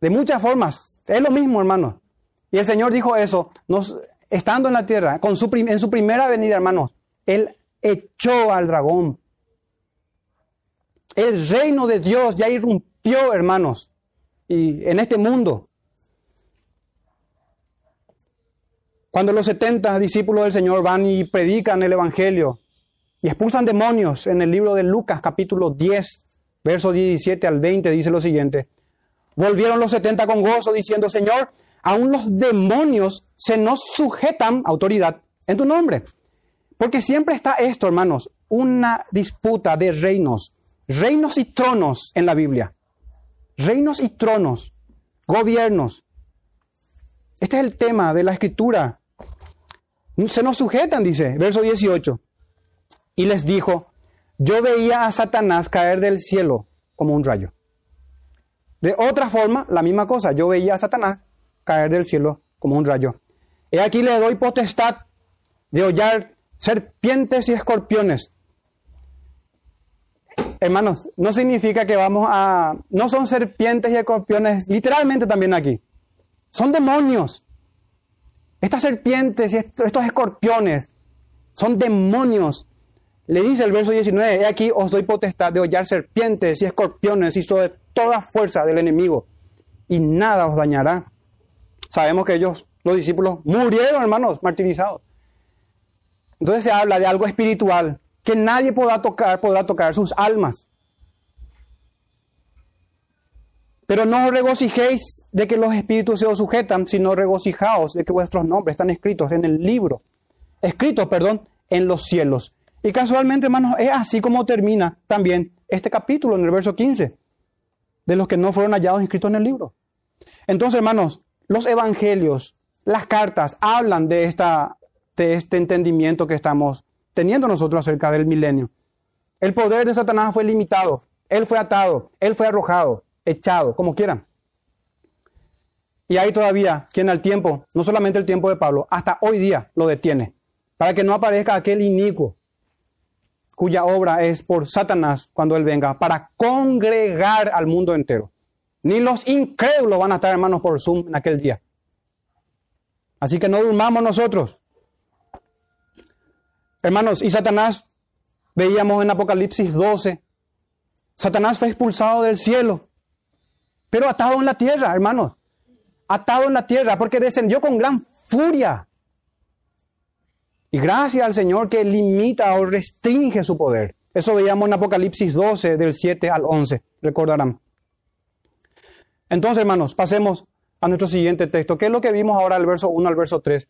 De muchas formas. Es lo mismo, hermanos. Y el Señor dijo eso, estando en la tierra, con su, en su primera venida, hermanos. Él echó al dragón el reino de Dios ya irrumpió, hermanos, y en este mundo. Cuando los 70 discípulos del Señor van y predican el Evangelio y expulsan demonios en el libro de Lucas capítulo 10, verso 17 al 20, dice lo siguiente. Volvieron los 70 con gozo diciendo, Señor, aún los demonios se nos sujetan autoridad en tu nombre. Porque siempre está esto, hermanos, una disputa de reinos, reinos y tronos en la Biblia. Reinos y tronos, gobiernos. Este es el tema de la escritura. Se nos sujetan, dice, verso 18. Y les dijo, yo veía a Satanás caer del cielo como un rayo. De otra forma, la misma cosa, yo veía a Satanás caer del cielo como un rayo. He aquí le doy potestad de hollar serpientes y escorpiones. Hermanos, no significa que vamos a... No son serpientes y escorpiones, literalmente también aquí. Son demonios. Estas serpientes y estos escorpiones son demonios. Le dice el verso 19, he aquí os doy potestad de hollar serpientes y escorpiones y sobre toda fuerza del enemigo, y nada os dañará. Sabemos que ellos, los discípulos, murieron, hermanos, martirizados. Entonces se habla de algo espiritual que nadie podrá tocar, podrá tocar sus almas. Pero no os regocijéis de que los espíritus se os sujetan, sino regocijaos de que vuestros nombres están escritos en el libro, escritos, perdón, en los cielos. Y casualmente, hermanos, es así como termina también este capítulo en el verso 15, de los que no fueron hallados inscritos en el libro. Entonces, hermanos, los evangelios, las cartas, hablan de, esta, de este entendimiento que estamos teniendo nosotros acerca del milenio. El poder de Satanás fue limitado, él fue atado, él fue arrojado, echado, como quieran. Y hay todavía quien al tiempo, no solamente el tiempo de Pablo, hasta hoy día lo detiene, para que no aparezca aquel inicuo cuya obra es por Satanás cuando él venga, para congregar al mundo entero. Ni los incrédulos van a estar, hermanos, por Zoom en aquel día. Así que no durmamos nosotros. Hermanos, y Satanás, veíamos en Apocalipsis 12, Satanás fue expulsado del cielo, pero atado en la tierra, hermanos. Atado en la tierra, porque descendió con gran furia. Y gracias al Señor que limita o restringe su poder. Eso veíamos en Apocalipsis 12, del 7 al 11, recordarán. Entonces, hermanos, pasemos a nuestro siguiente texto. ¿Qué es lo que vimos ahora del verso 1 al verso 3?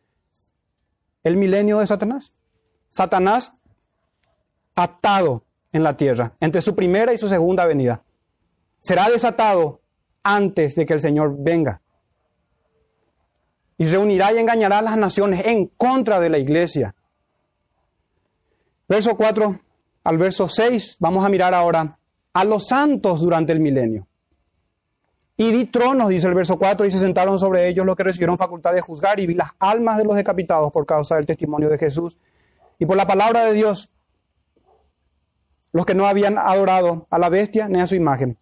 El milenio de Satanás. Satanás atado en la tierra, entre su primera y su segunda venida. Será desatado antes de que el Señor venga. Y reunirá y engañará a las naciones en contra de la iglesia. Verso 4 al verso 6, vamos a mirar ahora a los santos durante el milenio. Y vi tronos, dice el verso 4, y se sentaron sobre ellos los que recibieron facultad de juzgar, y vi las almas de los decapitados por causa del testimonio de Jesús y por la palabra de Dios, los que no habían adorado a la bestia ni a su imagen,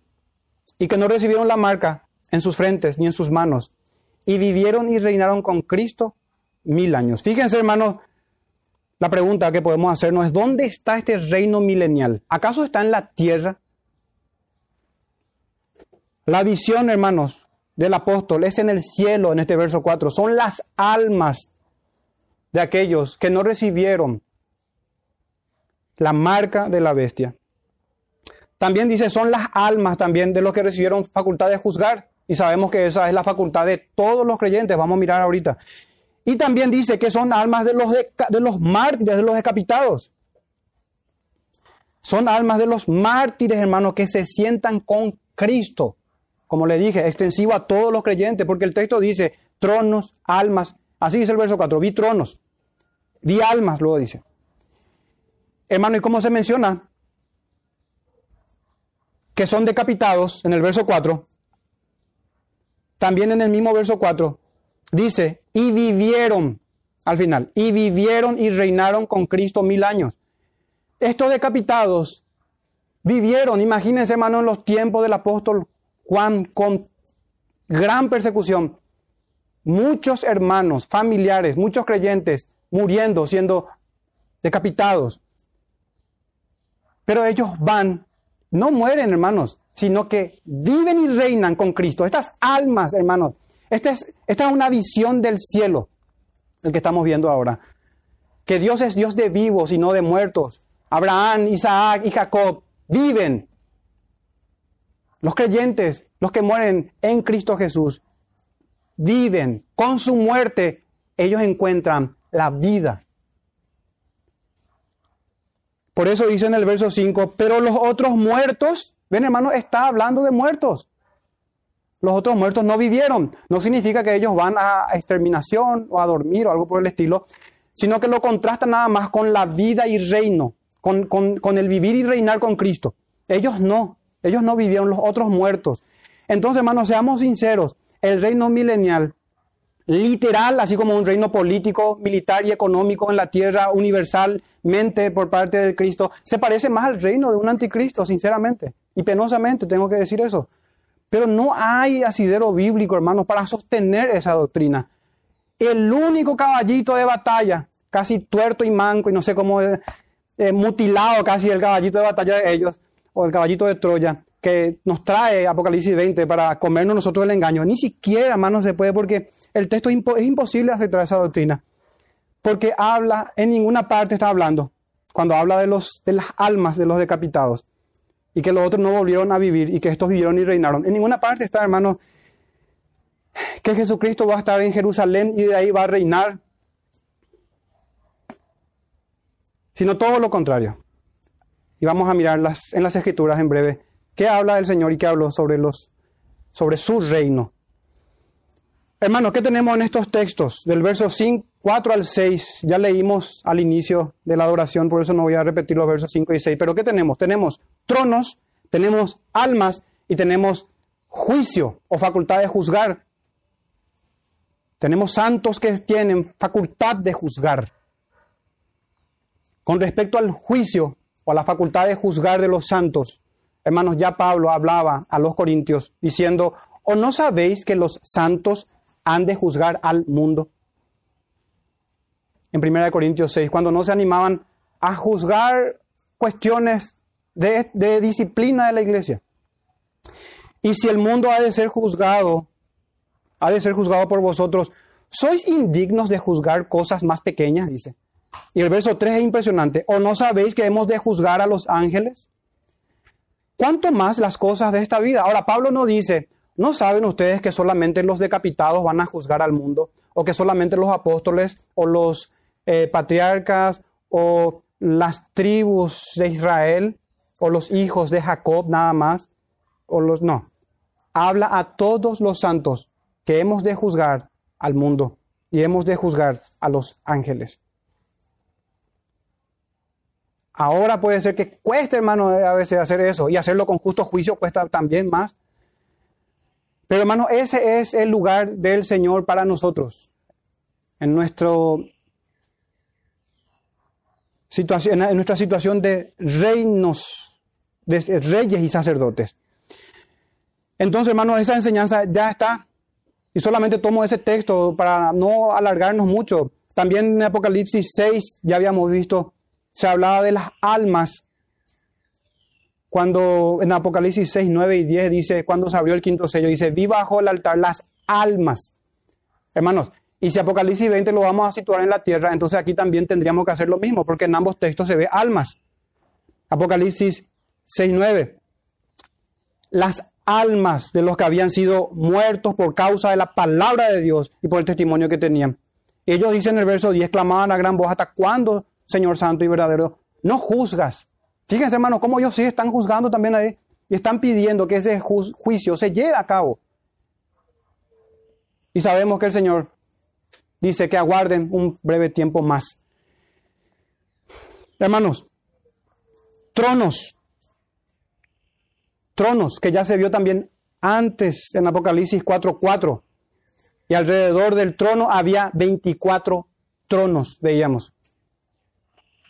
y que no recibieron la marca en sus frentes ni en sus manos, y vivieron y reinaron con Cristo mil años. Fíjense, hermanos, la pregunta que podemos hacernos es, ¿dónde está este reino milenial? ¿Acaso está en la tierra? La visión, hermanos, del apóstol es en el cielo, en este verso 4. Son las almas de aquellos que no recibieron la marca de la bestia. También dice, son las almas también de los que recibieron facultad de juzgar. Y sabemos que esa es la facultad de todos los creyentes. Vamos a mirar ahorita. Y también dice que son almas de los, de, los mártires, de los decapitados. Son almas de los mártires, hermanos, que se sientan con Cristo como le dije, extensivo a todos los creyentes, porque el texto dice tronos, almas. Así dice el verso 4, vi tronos, vi almas, luego dice. Hermano, ¿y cómo se menciona? Que son decapitados en el verso 4. También en el mismo verso 4 dice, y vivieron, al final, y vivieron y reinaron con Cristo mil años. Estos decapitados vivieron, imagínense hermano, en los tiempos del apóstol Juan, con gran persecución, muchos hermanos, familiares, muchos creyentes muriendo, siendo decapitados. Pero ellos van, no mueren, hermanos, sino que viven y reinan con Cristo. Estas almas, hermanos, esta es, esta es una visión del cielo, el que estamos viendo ahora. Que Dios es Dios de vivos y no de muertos. Abraham, Isaac y Jacob viven los creyentes, los que mueren en Cristo Jesús, viven, con su muerte, ellos encuentran la vida. Por eso dice en el verso 5, pero los otros muertos, ven hermano, está hablando de muertos. Los otros muertos no vivieron. No significa que ellos van a exterminación o a dormir o algo por el estilo, sino que lo contrasta nada más con la vida y reino, con, con el vivir y reinar con Cristo. Ellos no, ellos no vivieron, los otros muertos. Entonces, hermanos, seamos sinceros, el reino milenial, literal, así como un reino político, militar y económico en la tierra universalmente por parte del Cristo, se parece más al reino de un anticristo, sinceramente. Y penosamente tengo que decir eso. Pero no hay asidero bíblico, hermanos, para sostener esa doctrina. El único caballito de batalla, casi tuerto y manco, y no sé cómo, eh, eh, mutilado casi el caballito de batalla de ellos, o el caballito de Troya, que nos trae Apocalipsis 20 para comernos nosotros el engaño. Ni siquiera, hermano, se puede porque el texto es, imposible aceptar esa doctrina. Porque habla, en ninguna parte está hablando, cuando habla de, los, de las almas de los decapitados y que los otros no volvieron a vivir y que estos vivieron y reinaron. En ninguna parte está, hermano, que Jesucristo va a estar en Jerusalén y de ahí va a reinar, sino todo lo contrario. Y vamos a mirar en las escrituras en breve ¿Qué habla el Señor y qué habló sobre, su reino? Hermanos, ¿qué tenemos en estos textos? Del verso 5, 4 al 6, ya leímos al inicio de la adoración, por eso no voy a repetir los versos 5 y 6. Pero ¿qué tenemos? Tenemos tronos, tenemos almas y tenemos juicio o facultad de juzgar. Tenemos santos que tienen facultad de juzgar. Con respecto al juicio o a la facultad de juzgar de los santos, Hermanos, ya Pablo hablaba a los corintios diciendo, ¿o no sabéis que los santos han de juzgar al mundo? En 1 Corintios 6, cuando no se animaban a juzgar cuestiones de, disciplina de la iglesia. Y si el mundo ha de ser juzgado, ha de ser juzgado por vosotros, ¿sois indignos de juzgar cosas más pequeñas? Dice. Y el verso 3 es impresionante. ¿O no sabéis que hemos de juzgar a los ángeles? ¿Cuánto más las cosas de esta vida? Ahora, Pablo no dice, ¿no saben ustedes que solamente los decapitados van a juzgar al mundo? ¿O que solamente los apóstoles o los eh, patriarcas o las tribus de Israel o los hijos de Jacob nada más? O los, no. Habla a todos los santos que hemos de juzgar al mundo y hemos de juzgar a los ángeles. Ahora puede ser que cueste, hermano, a veces hacer eso. Y hacerlo con justo juicio cuesta también más. Pero, hermano, ese es el lugar del Señor para nosotros. En, nuestro situación, en nuestra situación de reinos, de reyes y sacerdotes. Entonces, hermano, esa enseñanza ya está. Y solamente tomo ese texto para no alargarnos mucho. También en Apocalipsis 6 ya habíamos visto se hablaba de las almas. Cuando en Apocalipsis 6, 9 y 10 dice, cuando se abrió el quinto sello, dice, vi bajo el altar las almas. Hermanos, y si Apocalipsis 20 lo vamos a situar en la tierra, entonces aquí también tendríamos que hacer lo mismo, porque en ambos textos se ve almas. Apocalipsis 6, 9. Las almas de los que habían sido muertos por causa de la palabra de Dios y por el testimonio que tenían. Ellos dicen en el verso 10, clamaban a gran voz, ¿hasta cuándo Señor Santo y verdadero, no juzgas. Fíjense, hermano, cómo ellos sí están juzgando también ahí y están pidiendo que ese juicio se lleve a cabo. Y sabemos que el Señor dice que aguarden un breve tiempo más. Hermanos, tronos, tronos que ya se vio también antes en Apocalipsis 4:4. Y alrededor del trono había 24 tronos, veíamos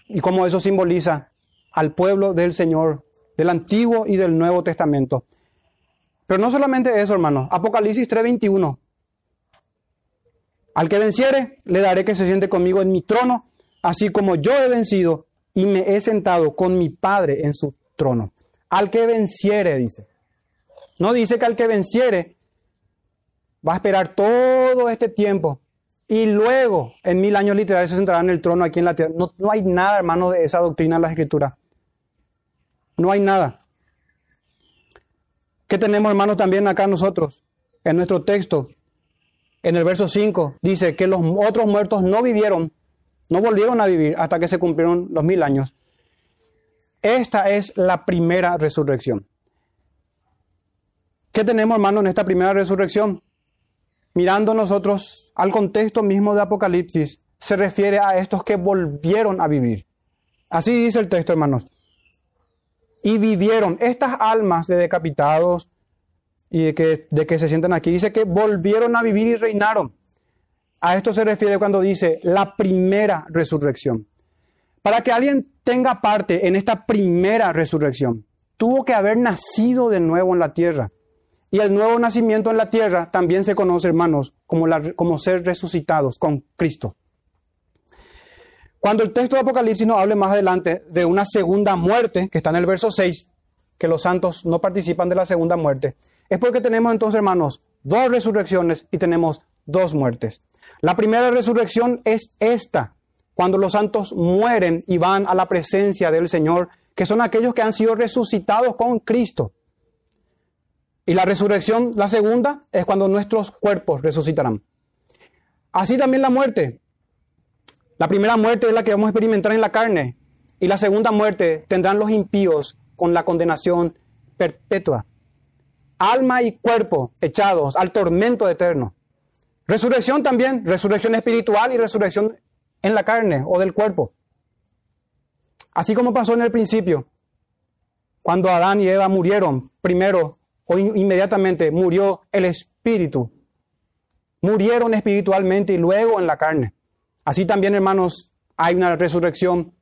y cómo eso simboliza al pueblo del Señor, del Antiguo y del Nuevo Testamento. Pero no solamente eso, hermano. Apocalipsis 3:21. Al que venciere, le daré que se siente conmigo en mi trono, así como yo he vencido y me he sentado con mi Padre en su trono. Al que venciere, dice. No dice que al que venciere va a esperar todo este tiempo y luego, en mil años literales, se sentará en el trono aquí en la tierra. No, no hay nada, hermano, de esa doctrina en la escritura. No hay nada. ¿Qué tenemos, hermano, también acá nosotros? En nuestro texto. En el verso 5 dice que los otros muertos no vivieron, no volvieron a vivir hasta que se cumplieron los mil años. Esta es la primera resurrección. ¿Qué tenemos, hermano, en esta primera resurrección? Mirando nosotros al contexto mismo de Apocalipsis, se refiere a estos que volvieron a vivir. Así dice el texto, hermanos. Y vivieron estas almas de decapitados y de que, de que se sientan aquí. Dice que volvieron a vivir y reinaron. A esto se refiere cuando dice la primera resurrección. Para que alguien tenga parte en esta primera resurrección, tuvo que haber nacido de nuevo en la tierra. Y el nuevo nacimiento en la tierra también se conoce, hermanos, como, ser resucitados con Cristo. Cuando el texto de Apocalipsis nos hable más adelante de una segunda muerte, que está en el verso 6, que los santos no participan de la segunda muerte, es porque tenemos entonces, hermanos, dos resurrecciones y tenemos dos muertes. La primera resurrección es esta, cuando los santos mueren y van a la presencia del Señor, que son aquellos que han sido resucitados con Cristo. Y la resurrección, la segunda, es cuando nuestros cuerpos resucitarán. Así también la muerte. La primera muerte es la que vamos a experimentar en la carne y la segunda muerte tendrán los impíos con la condenación perpetua. Alma y cuerpo echados al tormento eterno. Resurrección también, resurrección espiritual y resurrección en la carne o del cuerpo. Así como pasó en el principio, cuando Adán y Eva murieron, primero o inmediatamente murió el espíritu. Murieron espiritualmente y luego en la carne. Así también, hermanos, hay una resurrección,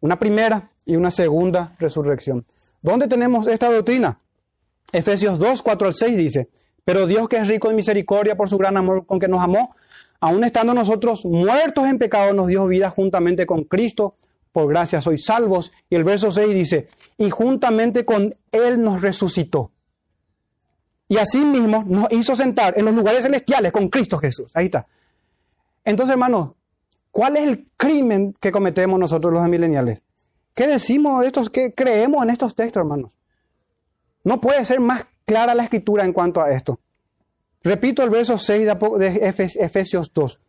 una primera y una segunda resurrección. ¿Dónde tenemos esta doctrina? Efesios 2, 4 al 6 dice, pero Dios que es rico en misericordia por su gran amor con que nos amó, aun estando nosotros muertos en pecado, nos dio vida juntamente con Cristo, por gracia sois salvos. Y el verso 6 dice, y juntamente con Él nos resucitó. Y asimismo nos hizo sentar en los lugares celestiales con Cristo Jesús. Ahí está. Entonces, hermanos, ¿Cuál es el crimen que cometemos nosotros los mileniales? ¿Qué decimos de estos? ¿Qué creemos en estos textos, hermanos? No puede ser más clara la escritura en cuanto a esto. Repito el verso 6 de Efesios 2.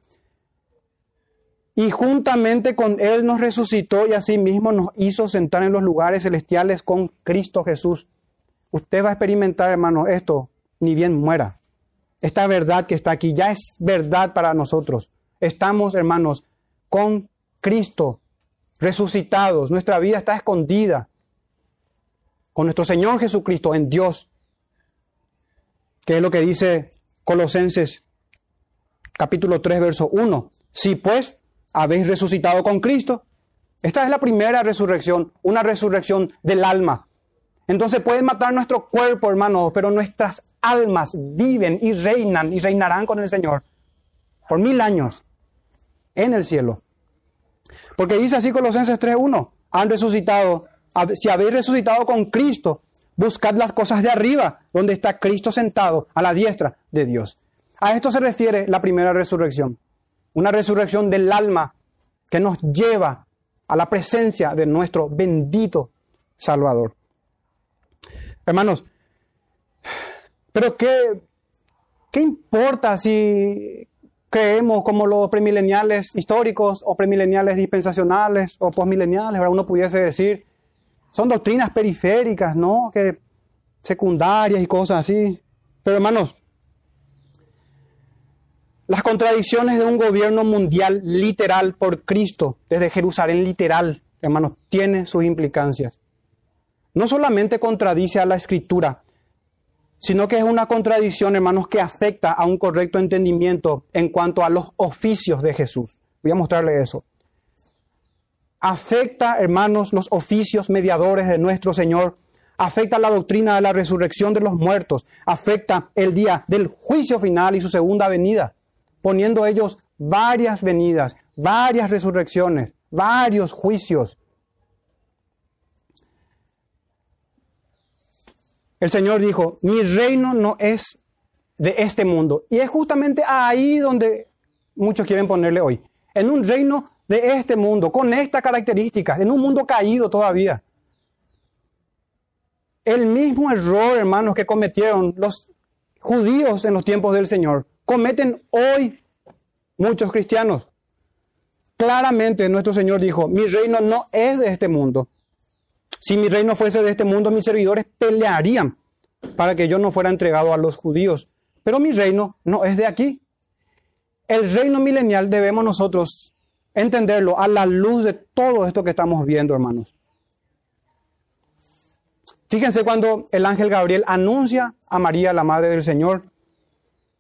Y juntamente con Él nos resucitó y asimismo nos hizo sentar en los lugares celestiales con Cristo Jesús. Usted va a experimentar, hermano, esto, ni bien muera. Esta verdad que está aquí ya es verdad para nosotros. Estamos, hermanos, con Cristo, resucitados. Nuestra vida está escondida con nuestro Señor Jesucristo en Dios. Que es lo que dice Colosenses capítulo 3, verso 1. Si pues habéis resucitado con Cristo, esta es la primera resurrección, una resurrección del alma. Entonces pueden matar nuestro cuerpo, hermanos, pero nuestras almas viven y reinan y reinarán con el Señor por mil años en el cielo. Porque dice así Colosenses 3.1, han resucitado, si habéis resucitado con Cristo, buscad las cosas de arriba, donde está Cristo sentado a la diestra de Dios. A esto se refiere la primera resurrección, una resurrección del alma que nos lleva a la presencia de nuestro bendito Salvador. Hermanos, pero ¿qué, qué importa si creemos como los premileniales históricos o premileniales dispensacionales o postmileniales, ahora uno pudiese decir, son doctrinas periféricas, ¿no? Que secundarias y cosas así. Pero hermanos, las contradicciones de un gobierno mundial literal por Cristo, desde Jerusalén literal, hermanos, tiene sus implicancias. No solamente contradice a la escritura, sino que es una contradicción, hermanos, que afecta a un correcto entendimiento en cuanto a los oficios de Jesús. Voy a mostrarle eso. Afecta, hermanos, los oficios mediadores de nuestro Señor. Afecta la doctrina de la resurrección de los muertos. Afecta el día del juicio final y su segunda venida, poniendo ellos varias venidas, varias resurrecciones, varios juicios. El Señor dijo, mi reino no es de este mundo. Y es justamente ahí donde muchos quieren ponerle hoy. En un reino de este mundo, con estas características, en un mundo caído todavía. El mismo error, hermanos, que cometieron los judíos en los tiempos del Señor, cometen hoy muchos cristianos. Claramente nuestro Señor dijo, mi reino no es de este mundo. Si mi reino fuese de este mundo, mis servidores pelearían para que yo no fuera entregado a los judíos. Pero mi reino no es de aquí. El reino milenial debemos nosotros entenderlo a la luz de todo esto que estamos viendo, hermanos. Fíjense cuando el ángel Gabriel anuncia a María, la madre del Señor,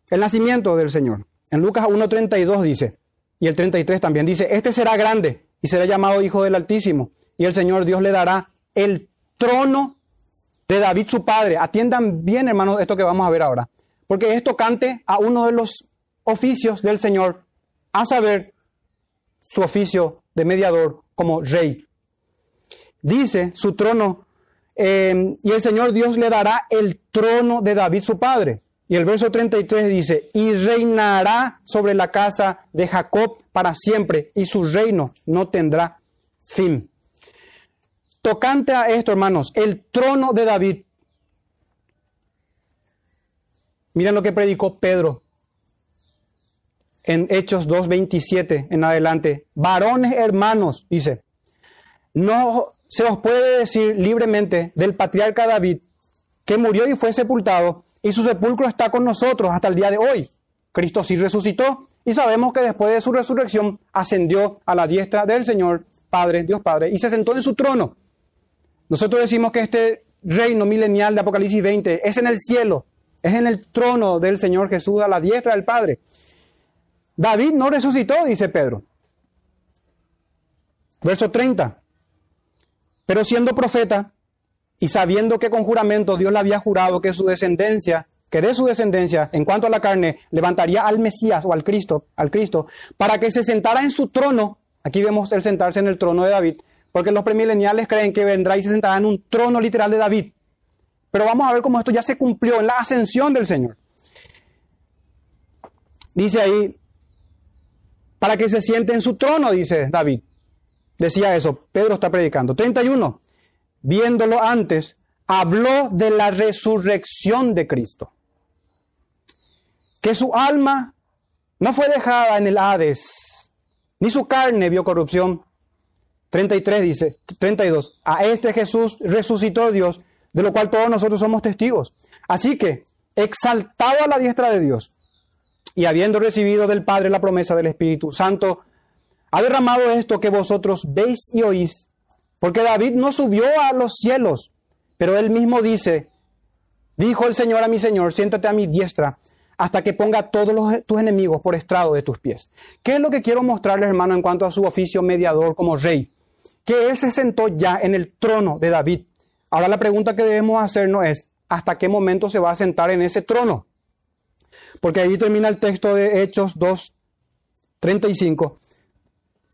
el nacimiento del Señor. En Lucas 1.32 dice, y el 33 también dice, este será grande y será llamado Hijo del Altísimo, y el Señor Dios le dará el trono de David su padre. Atiendan bien, hermanos, esto que vamos a ver ahora, porque esto cante a uno de los oficios del Señor, a saber, su oficio de mediador como rey. Dice su trono Em, y el Señor Dios le dará el trono de David su padre. Y el verso 33 dice, y reinará sobre la casa de Jacob para siempre, y su reino no tendrá fin. Tocante a esto, hermanos, el trono de David. Miren lo que predicó Pedro en Hechos 2.27 en adelante. Varones hermanos, dice, no se os puede decir libremente del patriarca David, que murió y fue sepultado, y su sepulcro está con nosotros hasta el día de hoy. Cristo sí resucitó, y sabemos que después de su resurrección ascendió a la diestra del Señor, Padre, Dios Padre, y se sentó en su trono. Nosotros decimos que este reino milenial de Apocalipsis 20 es en el cielo, es en el trono del Señor Jesús a la diestra del Padre. David no resucitó, dice Pedro. Verso 30. Pero siendo profeta y sabiendo que con juramento Dios le había jurado que su descendencia, que de su descendencia, en cuanto a la carne, levantaría al Mesías o al Cristo, al Cristo, para que se sentara en su trono. Aquí vemos el sentarse en el trono de David, porque los premileniales creen que vendrá y se sentará en un trono literal de David. Pero vamos a ver cómo esto ya se cumplió en la ascensión del Señor. Dice ahí, para que se siente en su trono, dice David. Decía eso, Pedro está predicando. 31. Viéndolo antes, habló de la resurrección de Cristo. Que su alma no fue dejada en el Hades, ni su carne vio corrupción. 33 dice, 32. A este Jesús resucitó Dios, de lo cual todos nosotros somos testigos. Así que, exaltado a la diestra de Dios, y habiendo recibido del Padre la promesa del Espíritu Santo, ha derramado esto que vosotros veis y oís, porque David no subió a los cielos, pero él mismo dice, dijo el Señor a mi Señor, siéntate a mi diestra hasta que ponga todos tus enemigos por estrado de tus pies. ¿Qué es lo que quiero mostrarles, hermano, en cuanto a su oficio mediador como rey? Que él se sentó ya en el trono de David. Ahora la pregunta que debemos hacernos es, ¿hasta qué momento se va a sentar en ese trono? Porque ahí termina el texto de Hechos 2, 35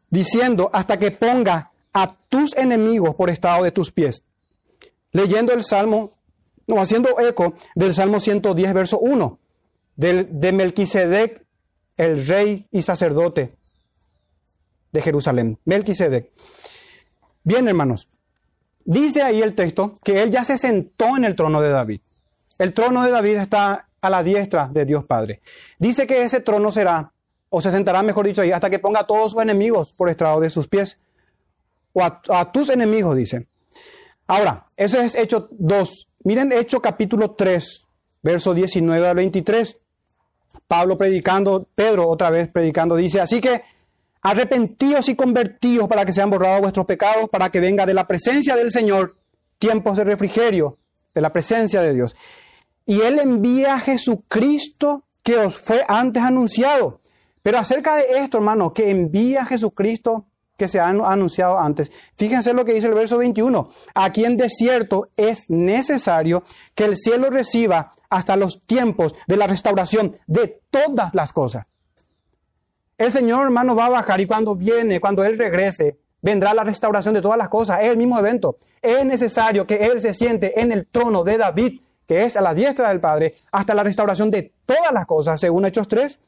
diciendo, hasta que ponga a tus enemigos por estado de tus pies. Leyendo el Salmo, no, haciendo eco del Salmo 110, verso 1, del, de Melquisedec, el rey y sacerdote de Jerusalén. Melquisedec. Bien, hermanos, dice ahí el texto que él ya se sentó en el trono de David. El trono de David está a la diestra de Dios Padre. Dice que ese trono será o se sentará, mejor dicho, ahí hasta que ponga a todos sus enemigos por estrado de sus pies. O a, tus enemigos, dice. Ahora, eso es Hecho 2. Miren Hecho capítulo 3, verso 19 al 23. Pablo predicando, Pedro otra vez predicando, dice, así que arrepentíos y convertíos para que sean borrados vuestros pecados, para que venga de la presencia del Señor tiempos de refrigerio, de la presencia de Dios. Y Él envía a Jesucristo que os fue antes anunciado pero acerca de esto, hermano, que envía a Jesucristo que se ha anunciado antes. Fíjense lo que dice el verso 21. Aquí en desierto es necesario que el cielo reciba hasta los tiempos de la restauración de todas las cosas. El Señor, hermano, va a bajar y cuando viene, cuando Él regrese, vendrá la restauración de todas las cosas. Es el mismo evento. Es necesario que Él se siente en el trono de David, que es a la diestra del Padre, hasta la restauración de todas las cosas, según Hechos 3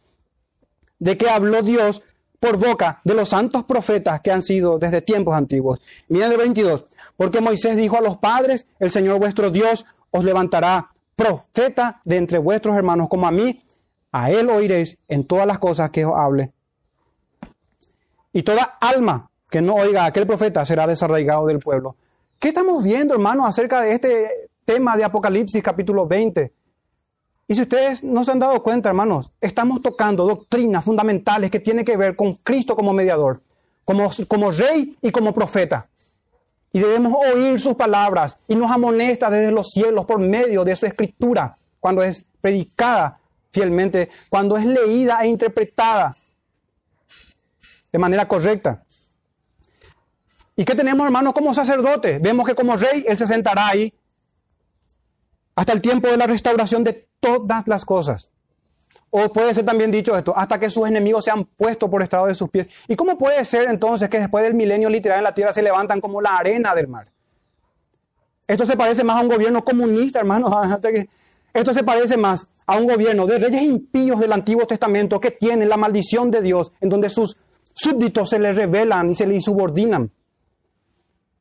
de que habló Dios por boca de los santos profetas que han sido desde tiempos antiguos. Miren el 22, porque Moisés dijo a los padres, el Señor vuestro Dios os levantará profeta de entre vuestros hermanos como a mí, A él oiréis en todas las cosas que os hable. Y toda alma que no oiga a aquel profeta será desarraigado del pueblo. ¿Qué estamos viendo, hermanos, acerca de este tema de Apocalipsis capítulo 20? Y si ustedes no se han dado cuenta, hermanos, estamos tocando doctrinas fundamentales que tienen que ver con Cristo como mediador, como, como rey y como profeta. Y debemos oír sus palabras y nos amonesta desde los cielos por medio de su escritura, cuando es predicada fielmente, cuando es leída e interpretada de manera correcta. ¿Y qué tenemos, hermanos, como sacerdote? Vemos que como rey Él se sentará ahí hasta el tiempo de la restauración de todas las cosas. O puede ser también dicho esto, hasta que sus enemigos sean puestos por estrado de sus pies. ¿Y cómo puede ser entonces que después del milenio literal en la tierra se levantan como la arena del mar? Esto se parece más a un gobierno comunista, hermanos. Esto se parece más a un gobierno de reyes impíos del Antiguo Testamento que tienen la maldición de Dios, en donde sus súbditos se les revelan y se les subordinan.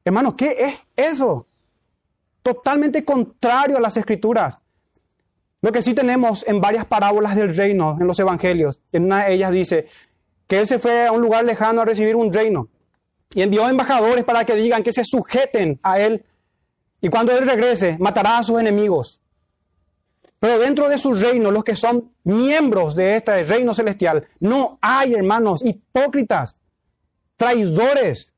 Hermanos, ¿qué es eso? totalmente contrario a las escrituras. Lo que sí tenemos en varias parábolas del reino, en los evangelios, en una de ellas dice que él se fue a un lugar lejano a recibir un reino y envió embajadores para que digan que se sujeten a él y cuando él regrese matará a sus enemigos. Pero dentro de su reino, los que son miembros de este reino celestial, no hay hermanos hipócritas, traidores.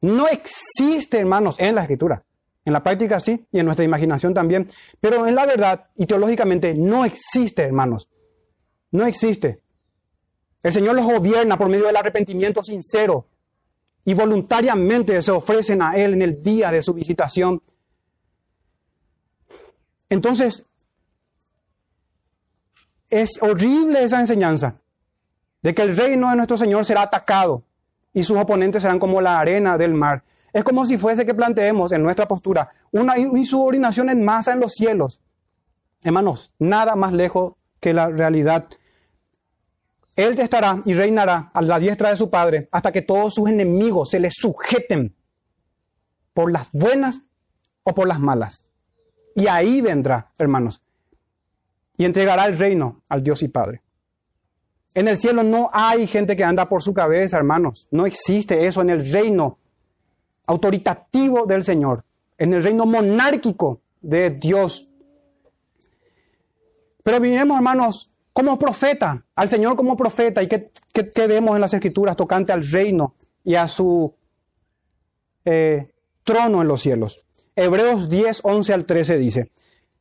No existe, hermanos, en la escritura. En la práctica sí, y en nuestra imaginación también. Pero en la verdad y teológicamente no existe, hermanos. No existe. El Señor los gobierna por medio del arrepentimiento sincero y voluntariamente se ofrecen a Él en el día de su visitación. Entonces, es horrible esa enseñanza de que el reino de nuestro Señor será atacado y sus oponentes serán como la arena del mar. Es como si fuese que planteemos en nuestra postura una insubordinación en masa en los cielos. Hermanos, nada más lejos que la realidad. Él estará y reinará a la diestra de su Padre hasta que todos sus enemigos se le sujeten por las buenas o por las malas. Y ahí vendrá, hermanos, y entregará el reino al Dios y Padre. En el cielo no hay gente que anda por su cabeza, hermanos. No existe eso en el reino autoritativo del Señor, en el reino monárquico de Dios. Pero vivimos, hermanos, como profeta, al Señor como profeta. ¿Y qué, vemos en las Escrituras tocante al reino y a su eh, trono en los cielos? Hebreos 10, 11 al 13 dice,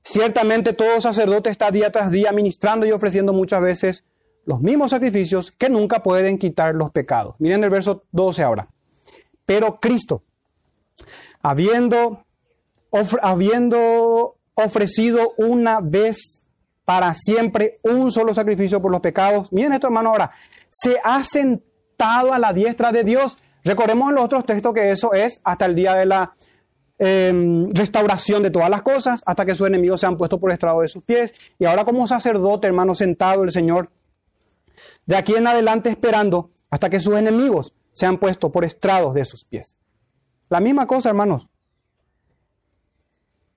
ciertamente todo sacerdote está día tras día ministrando y ofreciendo muchas veces los mismos sacrificios que nunca pueden quitar los pecados. Miren el verso 12 ahora. Pero Cristo, habiendo, habiendo ofrecido una vez para siempre un solo sacrificio por los pecados. Miren esto, hermano, ahora. Se ha sentado a la diestra de Dios. Recordemos en los otros textos que eso es hasta el día de la em, restauración de todas las cosas, hasta que sus enemigos se han puesto por estrado de sus pies. Y ahora como sacerdote, hermano, sentado el Señor, de aquí en adelante esperando hasta que sus enemigos se han puesto por estrados de sus pies. La misma cosa, hermanos.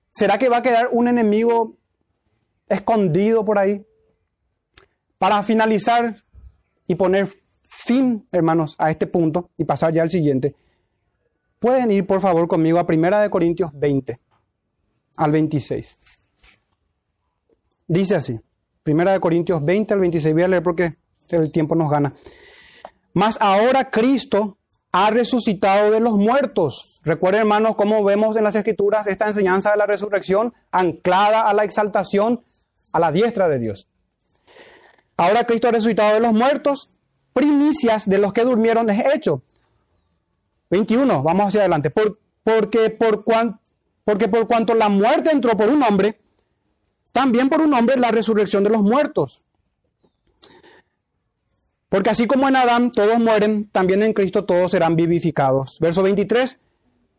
¿Será que va a quedar un enemigo escondido por ahí? Para finalizar y poner fin, hermanos, a este punto y pasar ya al siguiente, pueden ir por favor conmigo a 1 Corintios 20 al 26. Dice así, 1 Corintios 20 al 26, voy a leer porque el tiempo nos gana. Mas ahora Cristo ha resucitado de los muertos. Recuerden, hermanos, cómo vemos en las Escrituras esta enseñanza de la resurrección anclada a la exaltación a la diestra de Dios. Ahora Cristo ha resucitado de los muertos, primicias de los que durmieron es hecho. 21, vamos hacia adelante. porque, por porque por cuanto la muerte entró por un hombre, también por un hombre la resurrección de los muertos. Porque así como en Adán todos mueren, también en Cristo todos serán vivificados. Verso 23,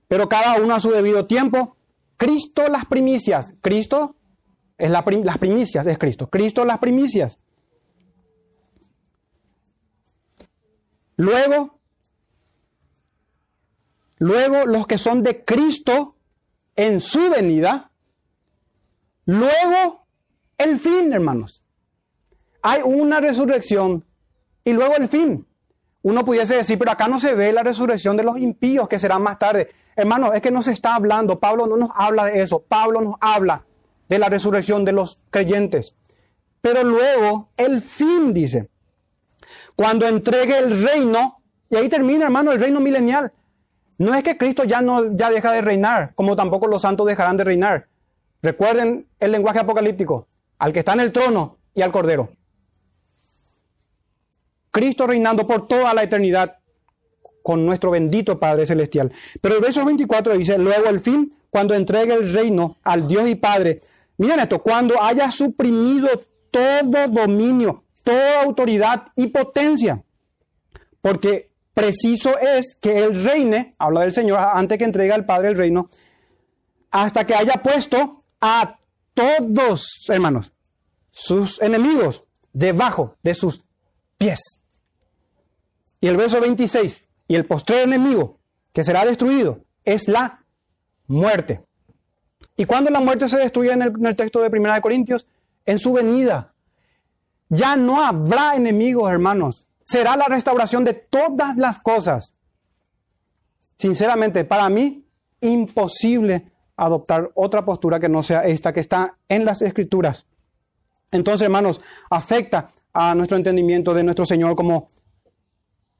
pero cada uno a su debido tiempo. Cristo las primicias. Cristo es la las primicias, es Cristo. Cristo las primicias. Luego, luego los que son de Cristo en su venida. Luego el fin, hermanos. hay una resurrección y luego el fin. Uno pudiese decir, pero acá no se ve la resurrección de los impíos que será más tarde. Hermano, es que no se está hablando. Pablo no nos habla de eso. Pablo nos habla de la resurrección de los creyentes. Pero luego el fin dice, cuando entregue el reino, y ahí termina, hermano, el reino milenial. No es que Cristo ya no ya deja de reinar, como tampoco los santos dejarán de reinar. Recuerden el lenguaje apocalíptico, al que está en el trono y al cordero. Cristo reinando por toda la eternidad con nuestro bendito Padre Celestial. Pero el verso 24 dice, luego el fin, cuando entregue el reino al Dios y Padre. Miren esto, cuando haya suprimido todo dominio, toda autoridad y potencia. Porque preciso es que Él reine, habla del Señor, antes que entregue al Padre el reino, hasta que haya puesto a todos, hermanos, sus enemigos debajo de sus pies. Y el verso 26, y el postrer enemigo que será destruido es la muerte. ¿Y cuando la muerte se destruye en el, texto de Primera de Corintios? En su venida. Ya no habrá enemigos, hermanos. Será la restauración de todas las cosas. Sinceramente, para mí, imposible adoptar otra postura que no sea esta que está en las escrituras. Entonces, hermanos, afecta a nuestro entendimiento de nuestro Señor como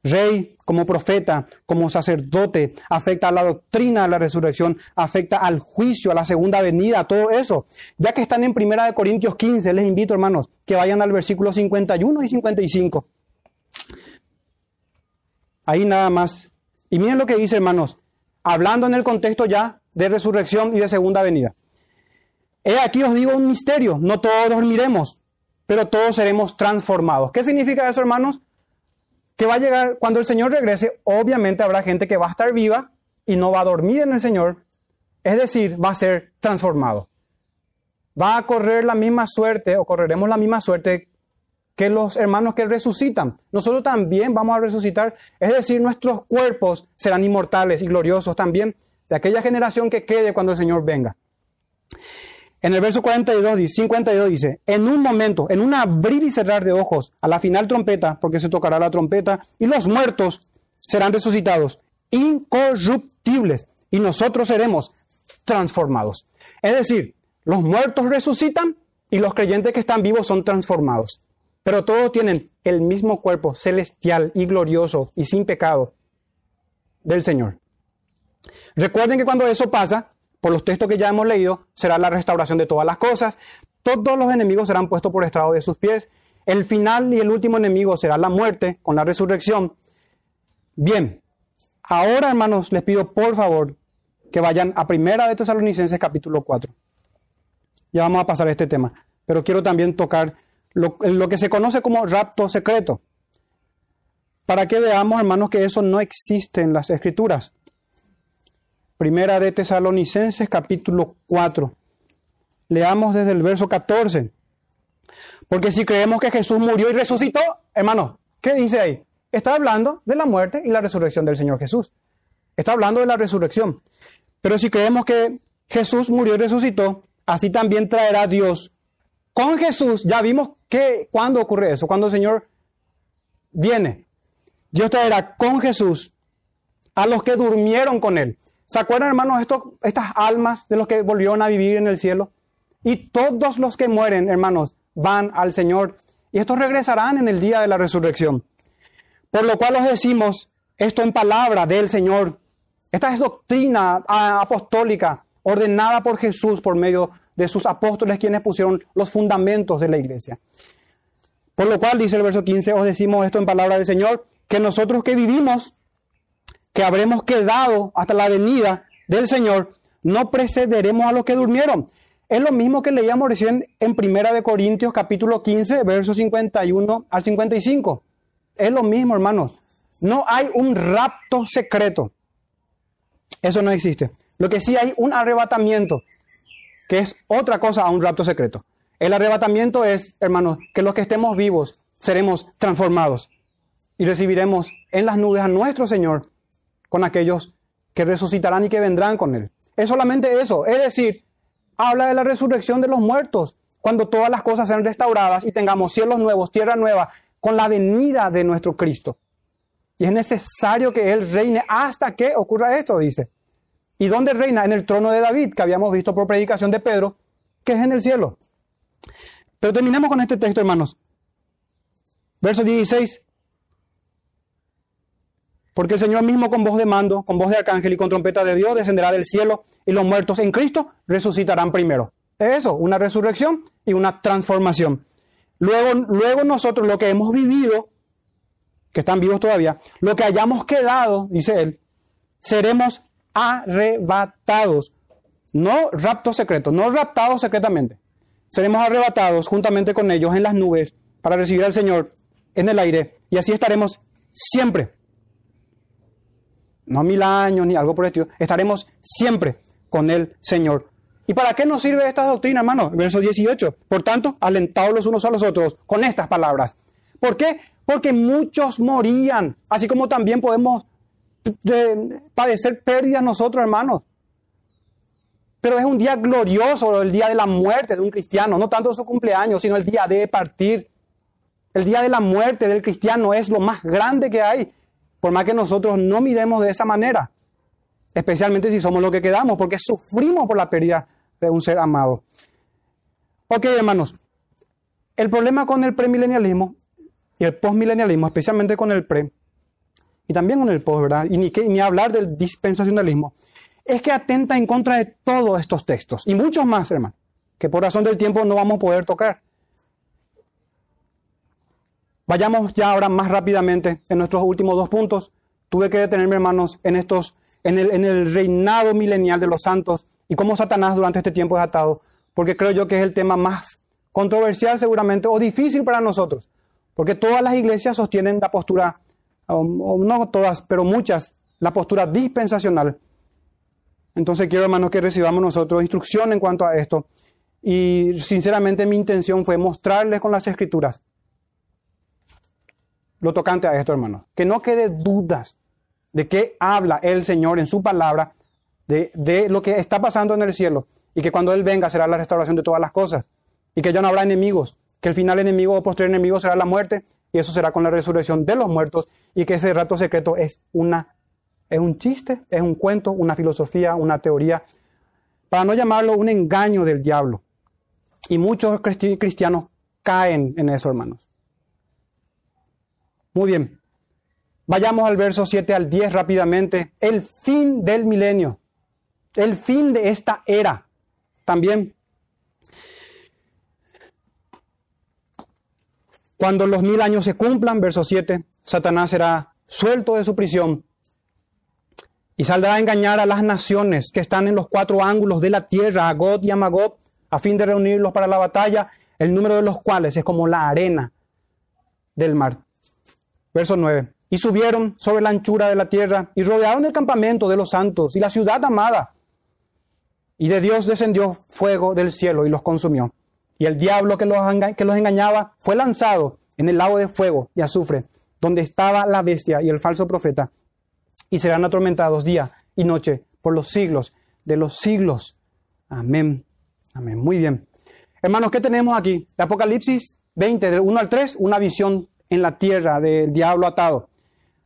rey, como profeta, como sacerdote, afecta a la doctrina de la resurrección, afecta al juicio, a la segunda venida, todo eso. Ya que están en Primera de Corintios 15, les invito, hermanos, que vayan al versículo 51 y 55. Ahí nada más. Y miren lo que dice, hermanos, hablando en el contexto ya de resurrección y de segunda venida. He aquí os digo un misterio, no todos dormiremos, pero todos seremos transformados. ¿Qué significa eso, hermanos? Que va a llegar, cuando el Señor regrese, obviamente habrá gente que va a estar viva y no va a dormir en el Señor, es decir, va a ser transformado. Va a correr la misma suerte o correremos la misma suerte que los hermanos que resucitan. Nosotros también vamos a resucitar, es decir, nuestros cuerpos serán inmortales y gloriosos también de aquella generación que quede cuando el Señor venga. En el verso 42, 52 dice, en un momento, en un abrir y cerrar de ojos, a la final trompeta, porque se tocará la trompeta, y los muertos serán resucitados, incorruptibles, y nosotros seremos transformados. Es decir, los muertos resucitan y los creyentes que están vivos son transformados. Pero todos tienen el mismo cuerpo celestial y glorioso y sin pecado del Señor. Recuerden que cuando eso pasa, por los textos que ya hemos leído, será la restauración de todas las cosas. Todos los enemigos serán puestos por estrado de sus pies. El final y el último enemigo será la muerte con la resurrección. Bien, ahora hermanos, les pido por favor que vayan a Primera de Tesalonicenses capítulo 4. Ya vamos a pasar a este tema, pero quiero también tocar lo, que se conoce como rapto secreto, para que veamos, hermanos, que eso no existe en las escrituras. Primera de Tesalonicenses capítulo 4. Leamos desde el verso 14. Porque si creemos que Jesús murió y resucitó, hermano, ¿qué dice ahí? Está hablando de la muerte y la resurrección del Señor Jesús. Está hablando de la resurrección. Pero si creemos que Jesús murió y resucitó, así también traerá Dios con Jesús. Ya vimos que cuando ocurre eso, cuando el Señor viene. Dios traerá con Jesús a los que durmieron con Él. ¿Se acuerdan, hermanos, estas almas de los que volvieron a vivir en el cielo? Y todos los que mueren, hermanos, van al Señor. Y estos regresarán en el día de la resurrección. Por lo cual os decimos esto en palabra del Señor. Esta es doctrina ah, apostólica ordenada por Jesús por medio de sus apóstoles quienes pusieron los fundamentos de la iglesia. Por lo cual, dice el verso 15, os decimos esto en palabra del Señor, que nosotros que vivimos que habremos quedado hasta la venida del Señor, no precederemos a los que durmieron. Es lo mismo que leíamos recién en Primera de Corintios capítulo 15, versos 51 al 55. Es lo mismo, hermanos. No hay un rapto secreto. Eso no existe. Lo que sí hay un arrebatamiento, que es otra cosa a un rapto secreto. El arrebatamiento es, hermanos, que los que estemos vivos seremos transformados y recibiremos en las nubes a nuestro Señor con aquellos que resucitarán y que vendrán con Él. Es solamente eso, es decir, habla de la resurrección de los muertos, cuando todas las cosas sean restauradas y tengamos cielos nuevos, tierra nueva, con la venida de nuestro Cristo. Y es necesario que Él reine hasta que ocurra esto, dice. ¿Y dónde reina? En el trono de David, que habíamos visto por predicación de Pedro, que es en el cielo. Pero terminemos con este texto, hermanos. Verso 16. Porque el Señor mismo con voz de mando, con voz de arcángel y con trompeta de Dios descenderá del cielo y los muertos en Cristo resucitarán primero. Es eso, una resurrección y una transformación. Luego, luego nosotros lo que hemos vivido, que están vivos todavía, lo que hayamos quedado, dice él, seremos arrebatados. No raptos secretos, no raptados secretamente. Seremos arrebatados juntamente con ellos en las nubes para recibir al Señor en el aire y así estaremos siempre. No mil años ni algo por el estilo. Estaremos siempre con el Señor. ¿Y para qué nos sirve esta doctrina, hermano? Verso 18. Por tanto, alentados los unos a los otros con estas palabras. ¿Por qué? Porque muchos morían, así como también podemos padecer pérdidas nosotros, hermanos. Pero es un día glorioso, el día de la muerte de un cristiano, no tanto su cumpleaños, sino el día de partir. El día de la muerte del cristiano es lo más grande que hay, por más que nosotros no miremos de esa manera, especialmente si somos lo que quedamos, porque sufrimos por la pérdida de un ser amado. Ok, hermanos, el problema con el premilenialismo y el postmilenialismo, especialmente con el pre, y también con el post, ¿verdad? Y ni, ni hablar del dispensacionalismo, es que atenta en contra de todos estos textos y muchos más, hermano, que por razón del tiempo no vamos a poder tocar. Vayamos ya ahora más rápidamente en nuestros últimos dos puntos. Tuve que detenerme, hermanos, en estos, en el, reinado milenial de los santos y cómo Satanás durante este tiempo es atado, porque creo yo que es el tema más controversial seguramente o difícil para nosotros, porque todas las iglesias sostienen la postura no todas, pero muchas, la postura dispensacional. Entonces quiero, hermanos, que recibamos nosotros instrucción en cuanto a esto. Y sinceramente mi intención fue mostrarles con las escrituras lo tocante a esto, hermanos. Que no quede dudas de qué habla el Señor en su palabra, de, de, lo que está pasando en el cielo, y que cuando Él venga será la restauración de todas las cosas, y que ya no habrá enemigos, que el final enemigo o posterior enemigo será la muerte, y eso será con la resurrección de los muertos y que ese rato secreto es una es un chiste, es un cuento, una filosofía, una teoría, para no llamarlo un engaño del diablo. Y muchos cristianos caen en eso, hermanos. Muy bien. Vayamos al verso 7 al 10 rápidamente. El fin del milenio. El fin de esta era. También Cuando los mil años se cumplan, verso 7, Satanás será suelto de su prisión y saldrá a engañar a las naciones que están en los cuatro ángulos de la tierra, a God y a Magog, a fin de reunirlos para la batalla, el número de los cuales es como la arena del mar. Verso 9. Y subieron sobre la anchura de la tierra y rodearon el campamento de los santos y la ciudad amada. Y de Dios descendió fuego del cielo y los consumió. Y el diablo que los, que los engañaba fue lanzado en el lago de fuego y azufre, donde estaba la bestia y el falso profeta, y serán atormentados día y noche por los siglos de los siglos. Amén. Amén. Muy bien. Hermanos, ¿qué tenemos aquí? De Apocalipsis 20, del 1 al 3, una visión en la tierra del diablo atado.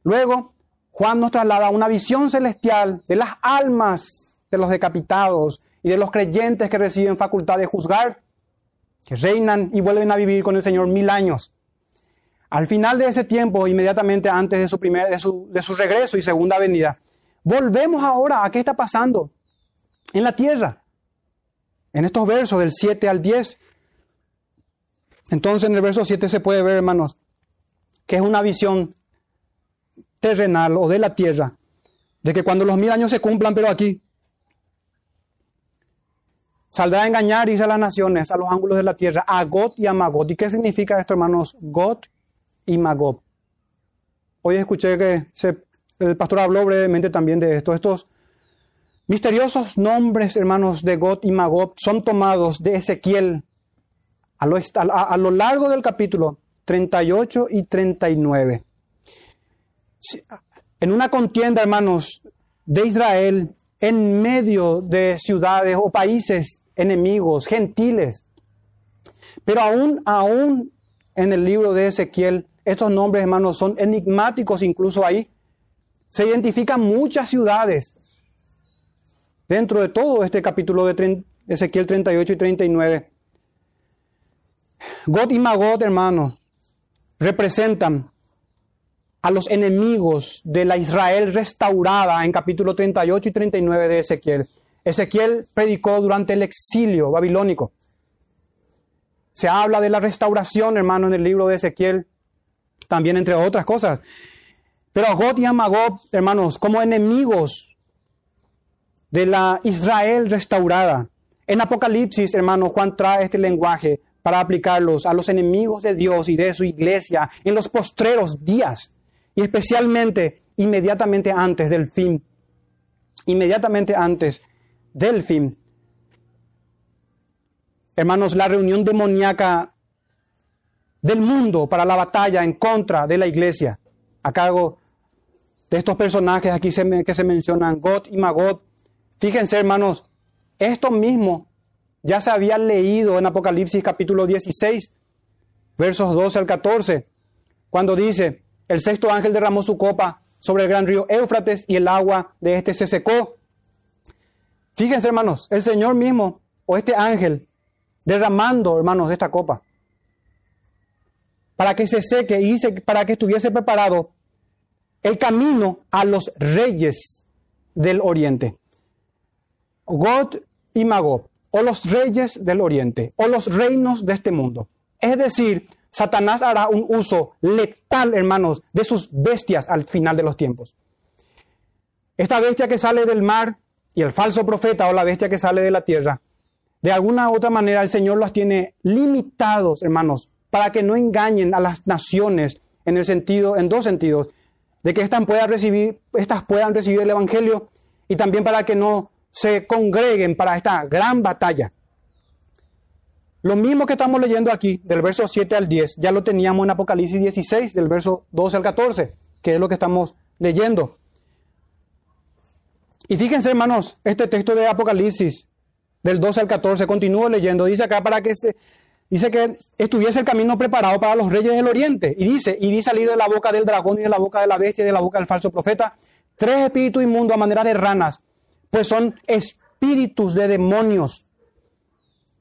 Luego, Juan nos traslada una visión celestial de las almas de los decapitados y de los creyentes que reciben facultad de juzgar que reinan y vuelven a vivir con el Señor mil años. Al final de ese tiempo, inmediatamente antes de su, primer, de su, de su regreso y segunda venida, volvemos ahora a qué está pasando en la tierra. En estos versos del 7 al 10. Entonces en el verso 7 se puede ver, hermanos, que es una visión terrenal o de la tierra, de que cuando los mil años se cumplan, pero aquí, Saldrá a engañar, y a las naciones, a los ángulos de la tierra, a God y a Magot. ¿Y qué significa esto, hermanos? God y Magot. Hoy escuché que el pastor habló brevemente también de esto. Estos misteriosos nombres, hermanos, de God y Magot son tomados de Ezequiel a lo, a lo largo del capítulo 38 y 39. En una contienda, hermanos, de Israel en medio de ciudades o países enemigos, gentiles. Pero aún, aún en el libro de Ezequiel, estos nombres, hermanos, son enigmáticos incluso ahí. Se identifican muchas ciudades dentro de todo este capítulo de Ezequiel 38 y 39. God y Magot, hermanos, representan a los enemigos de la Israel restaurada en capítulo 38 y 39 de Ezequiel. Ezequiel predicó durante el exilio babilónico. Se habla de la restauración, hermano, en el libro de Ezequiel, también entre otras cosas. Pero a God y a Magog, hermanos, como enemigos de la Israel restaurada. En Apocalipsis, hermano, Juan trae este lenguaje para aplicarlos a los enemigos de Dios y de su iglesia en los postreros días y especialmente inmediatamente antes del fin. Inmediatamente antes del fin. Hermanos, la reunión demoníaca del mundo para la batalla en contra de la iglesia, a cargo de estos personajes aquí que se mencionan, God y Magot. Fíjense, hermanos, esto mismo ya se había leído en Apocalipsis capítulo 16, versos 12 al 14, cuando dice, el sexto ángel derramó su copa sobre el gran río Éufrates y el agua de este se secó. Fíjense, hermanos, el Señor mismo o este ángel derramando, hermanos, esta copa para que se seque y para que estuviese preparado el camino a los reyes del oriente. God y Magog o los reyes del oriente, o los reinos de este mundo. Es decir, Satanás hará un uso letal, hermanos, de sus bestias al final de los tiempos. Esta bestia que sale del mar y el falso profeta o la bestia que sale de la tierra, de alguna u otra manera el Señor los tiene limitados, hermanos, para que no engañen a las naciones en el sentido, en dos sentidos, de que estas puedan recibir, estas puedan recibir el evangelio y también para que no se congreguen para esta gran batalla. Lo mismo que estamos leyendo aquí, del verso 7 al 10, ya lo teníamos en Apocalipsis 16, del verso 12 al 14, que es lo que estamos leyendo. Y fíjense, hermanos, este texto de Apocalipsis, del 12 al 14, continúo leyendo, dice acá para que se, dice que estuviese el camino preparado para los reyes del oriente. Y dice, y vi salir de la boca del dragón y de la boca de la bestia y de la boca del falso profeta tres espíritus inmundos a manera de ranas pues son espíritus de demonios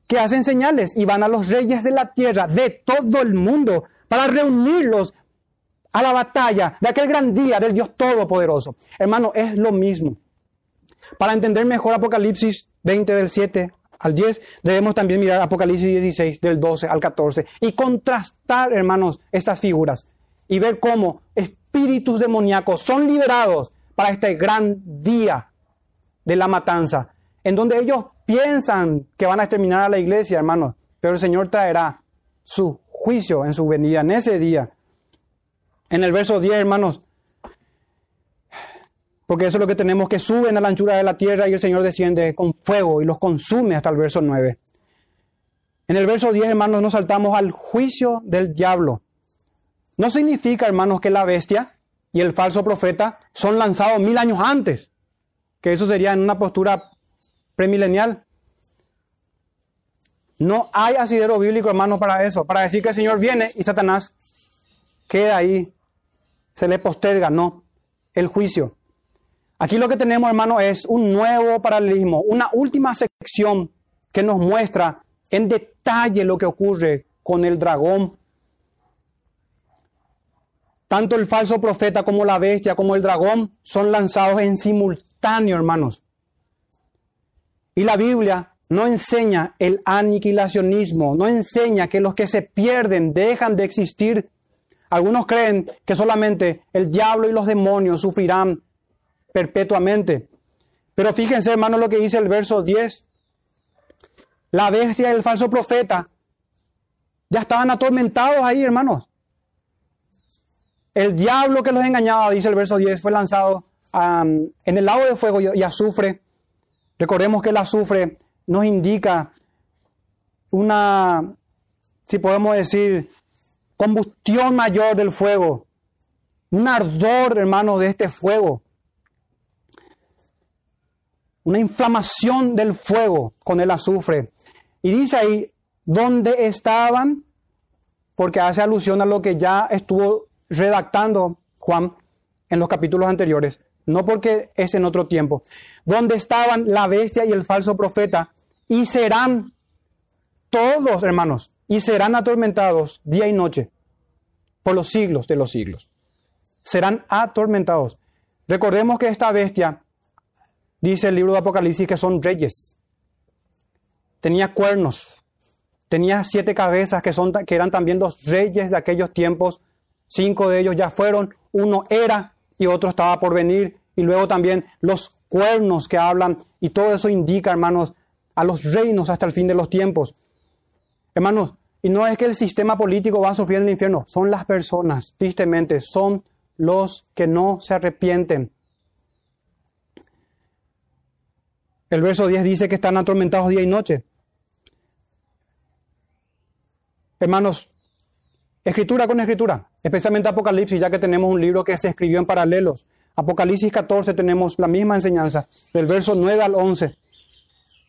que hacen señales y van a los reyes de la tierra, de todo el mundo, para reunirlos a la batalla de aquel gran día del Dios Todopoderoso. Hermano, es lo mismo. Para entender mejor Apocalipsis 20 del 7 al 10, debemos también mirar Apocalipsis 16 del 12 al 14 y contrastar, hermanos, estas figuras y ver cómo espíritus demoníacos son liberados para este gran día de la matanza, en donde ellos piensan que van a exterminar a la iglesia, hermanos, pero el Señor traerá su juicio en su venida, en ese día. En el verso 10, hermanos, porque eso es lo que tenemos, que suben a la anchura de la tierra y el Señor desciende con fuego y los consume hasta el verso 9. En el verso 10, hermanos, nos saltamos al juicio del diablo. No significa, hermanos, que la bestia y el falso profeta son lanzados mil años antes que eso sería en una postura premilenial. No hay asidero bíblico, hermano, para eso, para decir que el Señor viene y Satanás queda ahí, se le posterga, no, el juicio. Aquí lo que tenemos, hermano, es un nuevo paralelismo, una última sección que nos muestra en detalle lo que ocurre con el dragón. Tanto el falso profeta como la bestia, como el dragón, son lanzados en simultáneo hermanos. Y la Biblia no enseña el aniquilacionismo, no enseña que los que se pierden dejan de existir. Algunos creen que solamente el diablo y los demonios sufrirán perpetuamente. Pero fíjense, hermanos, lo que dice el verso 10. La bestia y el falso profeta ya estaban atormentados ahí, hermanos. El diablo que los engañaba, dice el verso 10, fue lanzado en el lago de fuego y azufre, recordemos que el azufre nos indica una, si podemos decir, combustión mayor del fuego, un ardor, hermano, de este fuego, una inflamación del fuego con el azufre. Y dice ahí, donde estaban, porque hace alusión a lo que ya estuvo redactando Juan en los capítulos anteriores, no porque es en otro tiempo, donde estaban la bestia y el falso profeta, y serán todos, hermanos, y serán atormentados día y noche por los siglos de los siglos. Serán atormentados. Recordemos que esta bestia, dice el libro de Apocalipsis, que son reyes. Tenía cuernos, tenía siete cabezas que, son, que eran también los reyes de aquellos tiempos. Cinco de ellos ya fueron, uno era y otro estaba por venir. Y luego también los cuernos que hablan. Y todo eso indica, hermanos, a los reinos hasta el fin de los tiempos. Hermanos, y no es que el sistema político va a sufrir en el infierno, son las personas, tristemente, son los que no se arrepienten. El verso 10 dice que están atormentados día y noche. Hermanos, escritura con escritura, especialmente Apocalipsis, ya que tenemos un libro que se escribió en paralelos. Apocalipsis 14 tenemos la misma enseñanza, del verso 9 al 11.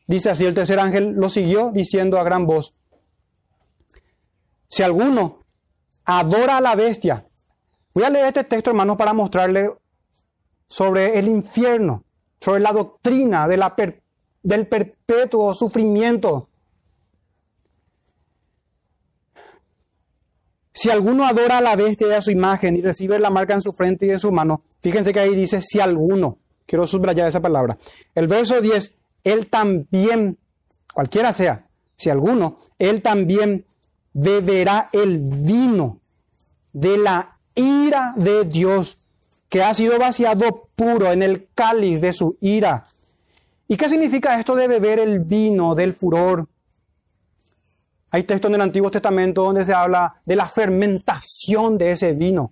Dice así, el tercer ángel lo siguió diciendo a gran voz, si alguno adora a la bestia, voy a leer este texto, hermanos, para mostrarle sobre el infierno, sobre la doctrina del perpetuo sufrimiento. Si alguno adora a la bestia y a su imagen y recibe la marca en su frente y en su mano, fíjense que ahí dice si alguno, quiero subrayar esa palabra. El verso 10, él también, cualquiera sea, si alguno, él también beberá el vino de la ira de Dios, que ha sido vaciado puro en el cáliz de su ira. ¿Y qué significa esto de beber el vino del furor? Hay textos en el Antiguo Testamento donde se habla de la fermentación de ese vino.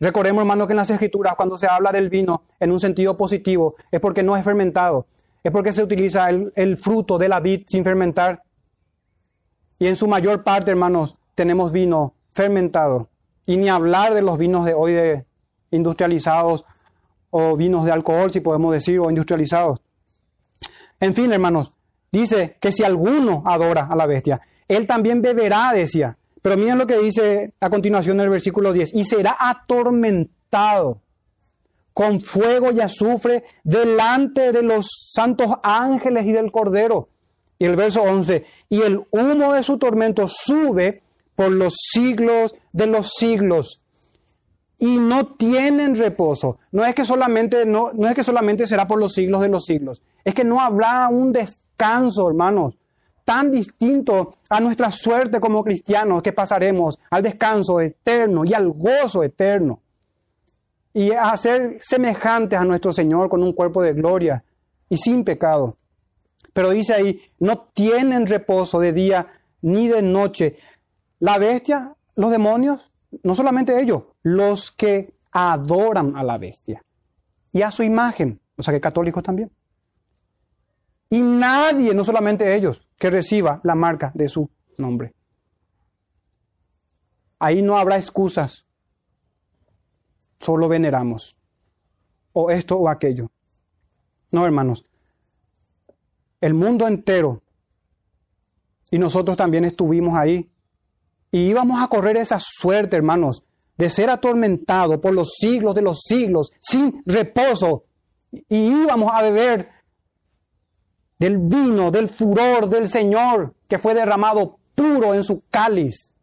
Recordemos, hermano, que en las Escrituras, cuando se habla del vino en un sentido positivo, es porque no es fermentado, es porque se utiliza el, el fruto de la vid sin fermentar y en su mayor parte, hermanos, tenemos vino fermentado. Y ni hablar de los vinos de hoy de industrializados o vinos de alcohol, si podemos decir, o industrializados. En fin, hermanos, dice que si alguno adora a la bestia, él también beberá, decía. Pero miren lo que dice a continuación en el versículo 10, y será atormentado con fuego y azufre delante de los santos ángeles y del Cordero. Y el verso 11, y el humo de su tormento sube por los siglos de los siglos. Y no tienen reposo. No es que solamente, no, no es que solamente será por los siglos de los siglos. Es que no habrá un descanso, hermanos, tan distinto a nuestra suerte como cristianos que pasaremos al descanso eterno y al gozo eterno. Y a ser semejantes a nuestro Señor con un cuerpo de gloria y sin pecado. Pero dice ahí, no tienen reposo de día ni de noche. La bestia, los demonios, no solamente ellos, los que adoran a la bestia y a su imagen, o sea que católicos también. Y nadie, no solamente ellos, que reciba la marca de su nombre. Ahí no habrá excusas, solo veneramos, o esto o aquello. No, hermanos, el mundo entero. Y nosotros también estuvimos ahí. Y íbamos a correr esa suerte, hermanos, de ser atormentados por los siglos de los siglos, sin reposo. Y íbamos a beber del vino, del furor del Señor, que fue derramado puro en su cáliz.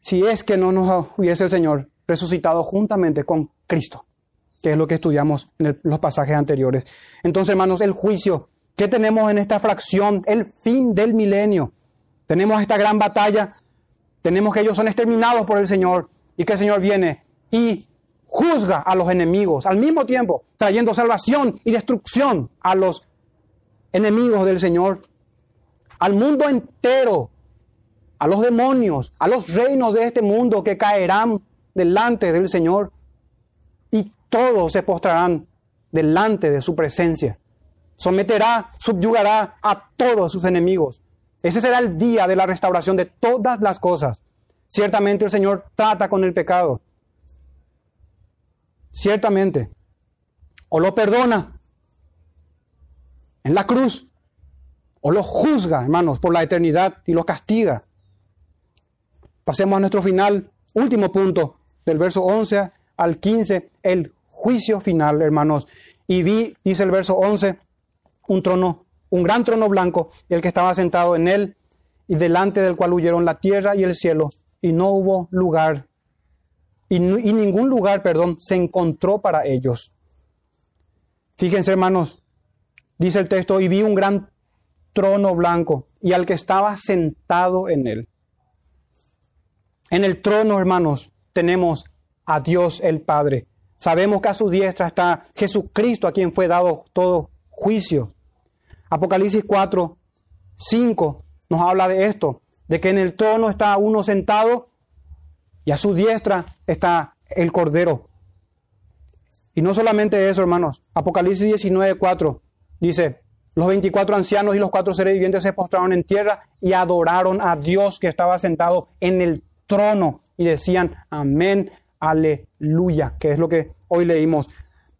Si es que no nos hubiese el Señor resucitado juntamente con Cristo que es lo que estudiamos en los pasajes anteriores. Entonces, hermanos, el juicio, ¿qué tenemos en esta fracción? El fin del milenio. Tenemos esta gran batalla, tenemos que ellos son exterminados por el Señor y que el Señor viene y juzga a los enemigos, al mismo tiempo trayendo salvación y destrucción a los enemigos del Señor, al mundo entero, a los demonios, a los reinos de este mundo que caerán delante del Señor todos se postrarán delante de su presencia. Someterá, subyugará a todos sus enemigos. Ese será el día de la restauración de todas las cosas. Ciertamente el Señor trata con el pecado. Ciertamente. O lo perdona en la cruz. o los juzga, hermanos, por la eternidad y los castiga. Pasemos a nuestro final, último punto, del verso 11 al 15, el juicio final, hermanos. Y vi, dice el verso 11, un trono, un gran trono blanco, el que estaba sentado en él, y delante del cual huyeron la tierra y el cielo, y no hubo lugar, y, y ningún lugar, perdón, se encontró para ellos. Fíjense, hermanos, dice el texto, y vi un gran trono blanco y al que estaba sentado en él. En el trono, hermanos, tenemos a Dios el Padre. Sabemos que a su diestra está Jesucristo, a quien fue dado todo juicio. Apocalipsis 4, 5 nos habla de esto, de que en el trono está uno sentado y a su diestra está el Cordero. Y no solamente eso, hermanos. Apocalipsis 19, 4 dice, los 24 ancianos y los cuatro seres vivientes se postraron en tierra y adoraron a Dios que estaba sentado en el trono y decían, amén, aleluya, que es lo que hoy leímos.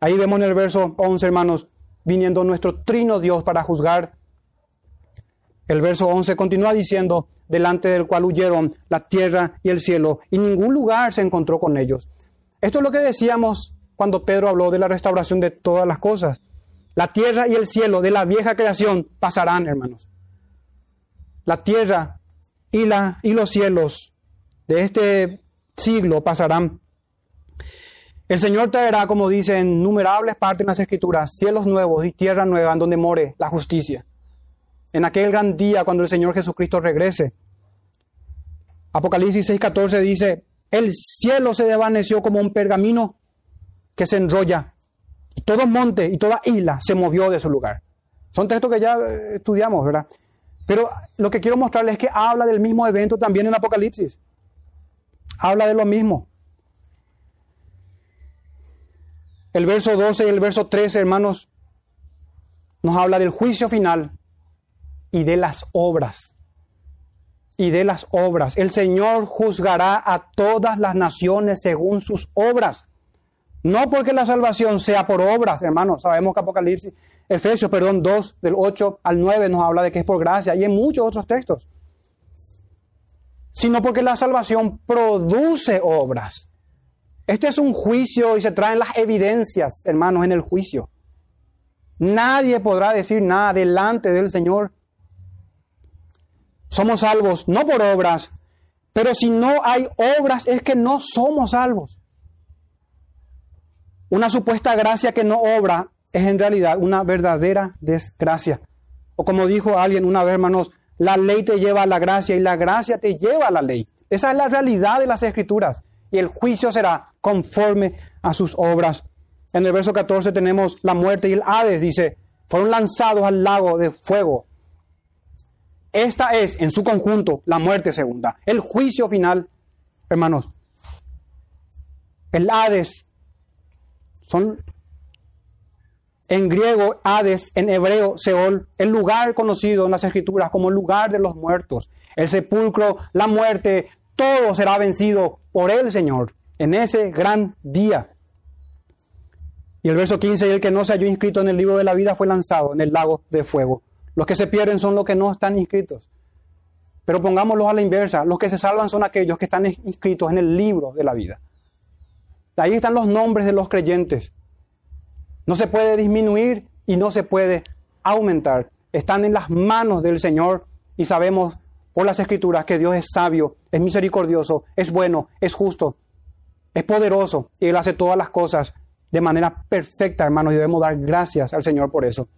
Ahí vemos en el verso 11, hermanos, viniendo nuestro trino Dios para juzgar. El verso 11 continúa diciendo, delante del cual huyeron la tierra y el cielo, y ningún lugar se encontró con ellos. Esto es lo que decíamos cuando Pedro habló de la restauración de todas las cosas. La tierra y el cielo de la vieja creación pasarán, hermanos. La tierra y, y los cielos de este siglo pasarán. El Señor traerá, como dice en innumerables partes en las Escrituras, cielos nuevos y tierra nueva en donde more la justicia. En aquel gran día cuando el Señor Jesucristo regrese. Apocalipsis 6:14 dice, el cielo se desvaneció como un pergamino que se enrolla y todo monte y toda isla se movió de su lugar. Son textos que ya eh, estudiamos, ¿verdad? Pero lo que quiero mostrarles es que habla del mismo evento también en Apocalipsis. Habla de lo mismo. El verso 12 y el verso 13, hermanos, nos habla del juicio final y de las obras. Y de las obras. El Señor juzgará a todas las naciones según sus obras. No porque la salvación sea por obras, hermanos. Sabemos que Apocalipsis, Efesios, perdón, 2, del 8 al 9 nos habla de que es por gracia y en muchos otros textos. Sino porque la salvación produce obras. Este es un juicio y se traen las evidencias, hermanos, en el juicio. Nadie podrá decir nada delante del Señor. Somos salvos no por obras, pero si no hay obras es que no somos salvos. Una supuesta gracia que no obra es en realidad una verdadera desgracia. O como dijo alguien una vez, hermanos, la ley te lleva a la gracia y la gracia te lleva a la ley. Esa es la realidad de las escrituras. Y el juicio será conforme a sus obras. En el verso 14 tenemos la muerte y el Hades, dice, fueron lanzados al lago de fuego. Esta es, en su conjunto, la muerte segunda. El juicio final, hermanos. El Hades son en griego Hades, en hebreo Seol, el lugar conocido en las escrituras como lugar de los muertos. El sepulcro, la muerte, todo será vencido por el Señor en ese gran día. Y el verso 15, el que no se halló inscrito en el libro de la vida fue lanzado en el lago de fuego. Los que se pierden son los que no están inscritos. Pero pongámoslo a la inversa, los que se salvan son aquellos que están inscritos en el libro de la vida. Ahí están los nombres de los creyentes. No se puede disminuir y no se puede aumentar. Están en las manos del Señor y sabemos por las escrituras que Dios es sabio, es misericordioso, es bueno, es justo, es poderoso y Él hace todas las cosas de manera perfecta, hermanos, y debemos dar gracias al Señor por eso.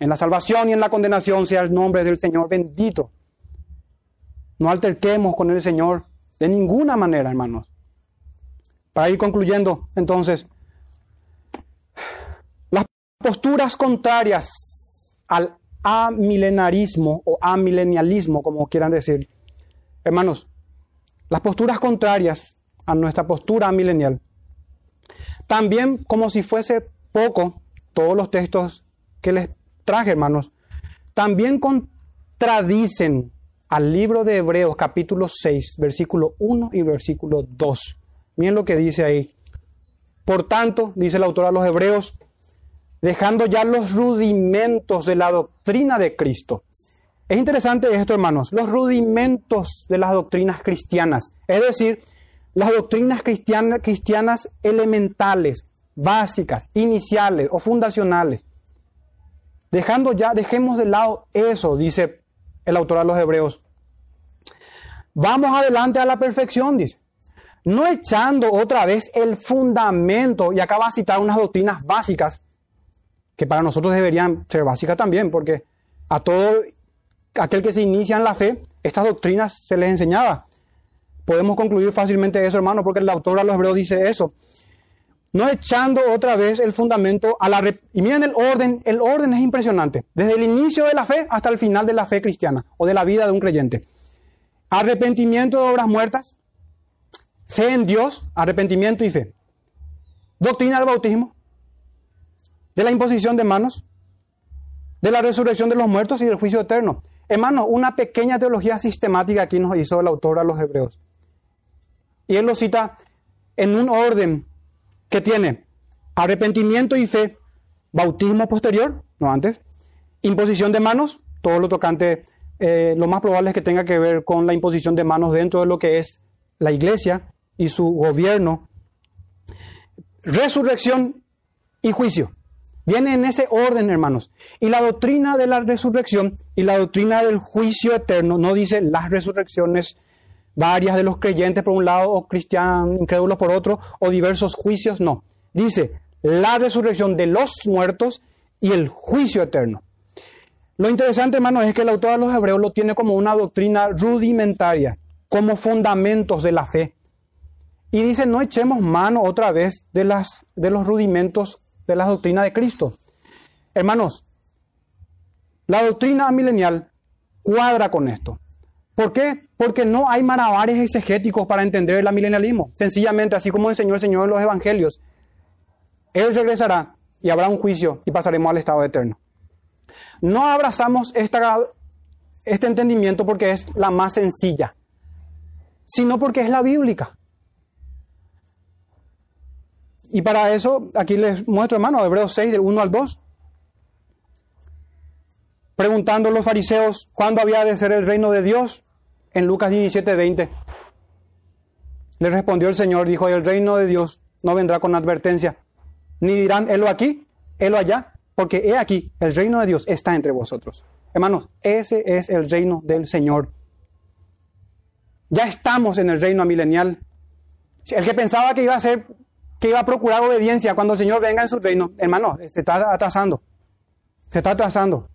En la salvación y en la condenación sea el nombre del Señor bendito. No alterquemos con el Señor de ninguna manera, hermanos. Para ir concluyendo, entonces, las posturas contrarias al amilenarismo o amilenialismo, como quieran decir, hermanos, las posturas contrarias a nuestra postura amilenial, también como si fuese poco, todos los textos que les traje, hermanos, también contradicen al libro de Hebreos capítulo 6, versículo 1 y versículo 2. Miren lo que dice ahí. Por tanto, dice el autor a los Hebreos, dejando ya los rudimentos de la doctrina de Cristo Es interesante esto, hermanos, los rudimentos de las doctrinas cristianas, es decir, las doctrinas cristianas elementales, básicas, iniciales o fundacionales. Dejando ya, dejemos de lado eso, dice el autor a los Hebreos. Vamos adelante a la perfección, dice. No echando otra vez el fundamento, y acaba de citar unas doctrinas básicas, que para nosotros deberían ser básicas también, porque a todo aquel que se inicia en la fe, estas doctrinas se les enseñaba. Podemos concluir fácilmente eso, hermano, porque el autor a los hebreos dice eso. No echando otra vez el fundamento a la... Y miren el orden, el orden es impresionante. Desde el inicio de la fe hasta el final de la fe cristiana o de la vida de un creyente. Arrepentimiento de obras muertas, fe en Dios, arrepentimiento y fe. Doctrina del bautismo, de la imposición de manos, de la resurrección de los muertos y del juicio eterno. Hermano, una pequeña teología sistemática aquí nos hizo el autor a los hebreos. Y él lo cita en un orden que tiene arrepentimiento y fe, bautismo posterior, no antes, imposición de manos, todo lo tocante, eh, lo más probable es que tenga que ver con la imposición de manos dentro de lo que es la iglesia y su gobierno, resurrección y juicio. Viene en ese orden, hermanos. Y la doctrina de la resurrección y la doctrina del juicio eterno no dice las resurrecciones varias de los creyentes por un lado o cristianos incrédulos por otro o diversos juicios, no. Dice la resurrección de los muertos y el juicio eterno. Lo interesante, hermanos, es que el autor de los Hebreos lo tiene como una doctrina rudimentaria, como fundamentos de la fe. Y dice, no echemos mano otra vez de, las, de los rudimentos de la doctrina de Cristo. Hermanos, la doctrina milenial cuadra con esto. ¿Por qué? Porque no hay malabares exegéticos para entender el milenialismo. Sencillamente, así como enseñó el Señor en los Evangelios, Él regresará y habrá un juicio y pasaremos al estado eterno. No abrazamos este entendimiento porque es la más sencilla, sino porque es la bíblica. Y para eso, aquí les muestro, hermano, Hebreos 6, del 1 al 2. Preguntando a los fariseos cuándo había de ser el reino de Dios, en Lucas 17, 20. Le respondió el Señor, dijo, el reino de Dios no vendrá con advertencia, ni dirán, helo aquí, helo allá, porque he aquí, el reino de Dios está entre vosotros. Hermanos, ese es el reino del Señor. Ya estamos en el reino milenial. El que pensaba que iba a ser que iba a procurar obediencia cuando el Señor venga en su reino. Hermano, se está atrasando. Se está atrasando.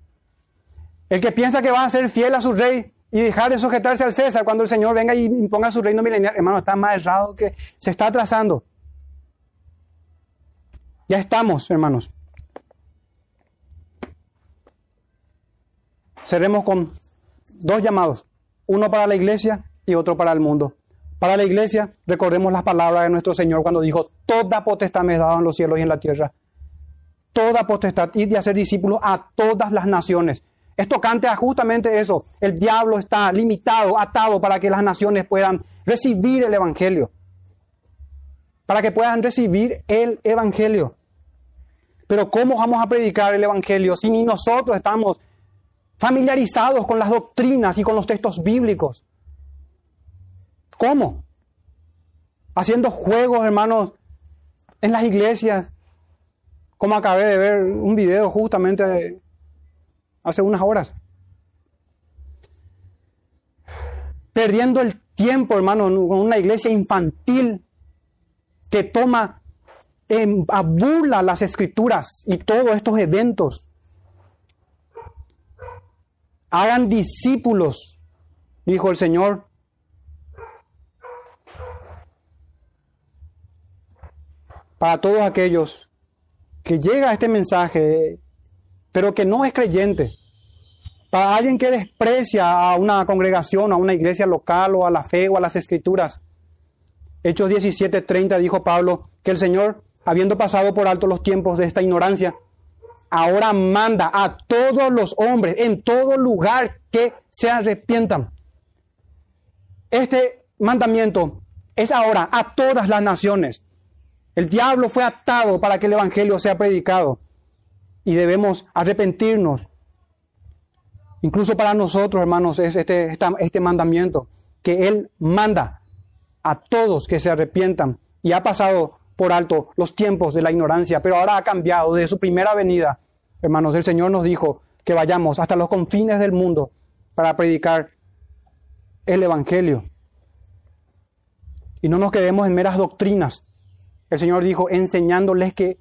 El que piensa que va a ser fiel a su rey y dejar de sujetarse al César cuando el Señor venga y imponga su reino milenial, hermano, está más errado que se está atrasando. Ya estamos, hermanos. Cerremos con dos llamados, uno para la iglesia y otro para el mundo. Para la iglesia, recordemos las palabras de nuestro Señor cuando dijo, toda potestad me es dada en los cielos y en la tierra. Toda potestad, y de hacer discípulos a todas las naciones. Esto canta justamente eso. El diablo está limitado, atado para que las naciones puedan recibir el Evangelio. Para que puedan recibir el Evangelio. Pero ¿cómo vamos a predicar el Evangelio si ni nosotros estamos familiarizados con las doctrinas y con los textos bíblicos? ¿Cómo? Haciendo juegos, hermanos, en las iglesias. Como acabé de ver un video justamente hace unas horas. Perdiendo el tiempo, hermano, con una iglesia infantil que toma a burla las escrituras y todos estos eventos. Hagan discípulos, dijo el Señor, para todos aquellos que llega este mensaje, pero que no es creyente, para alguien que desprecia a una congregación, a una iglesia local o a la fe o a las escrituras. Hechos 17:30 dijo Pablo que el Señor, habiendo pasado por alto los tiempos de esta ignorancia, ahora manda a todos los hombres en todo lugar que se arrepientan. Este mandamiento es ahora a todas las naciones. El diablo fue atado para que el Evangelio sea predicado y debemos arrepentirnos Incluso para nosotros, hermanos, es este, este mandamiento, que Él manda a todos que se arrepientan y ha pasado por alto los tiempos de la ignorancia, pero ahora ha cambiado de su primera venida. Hermanos, el Señor nos dijo que vayamos hasta los confines del mundo para predicar el Evangelio. Y no nos quedemos en meras doctrinas. El Señor dijo, enseñándoles que,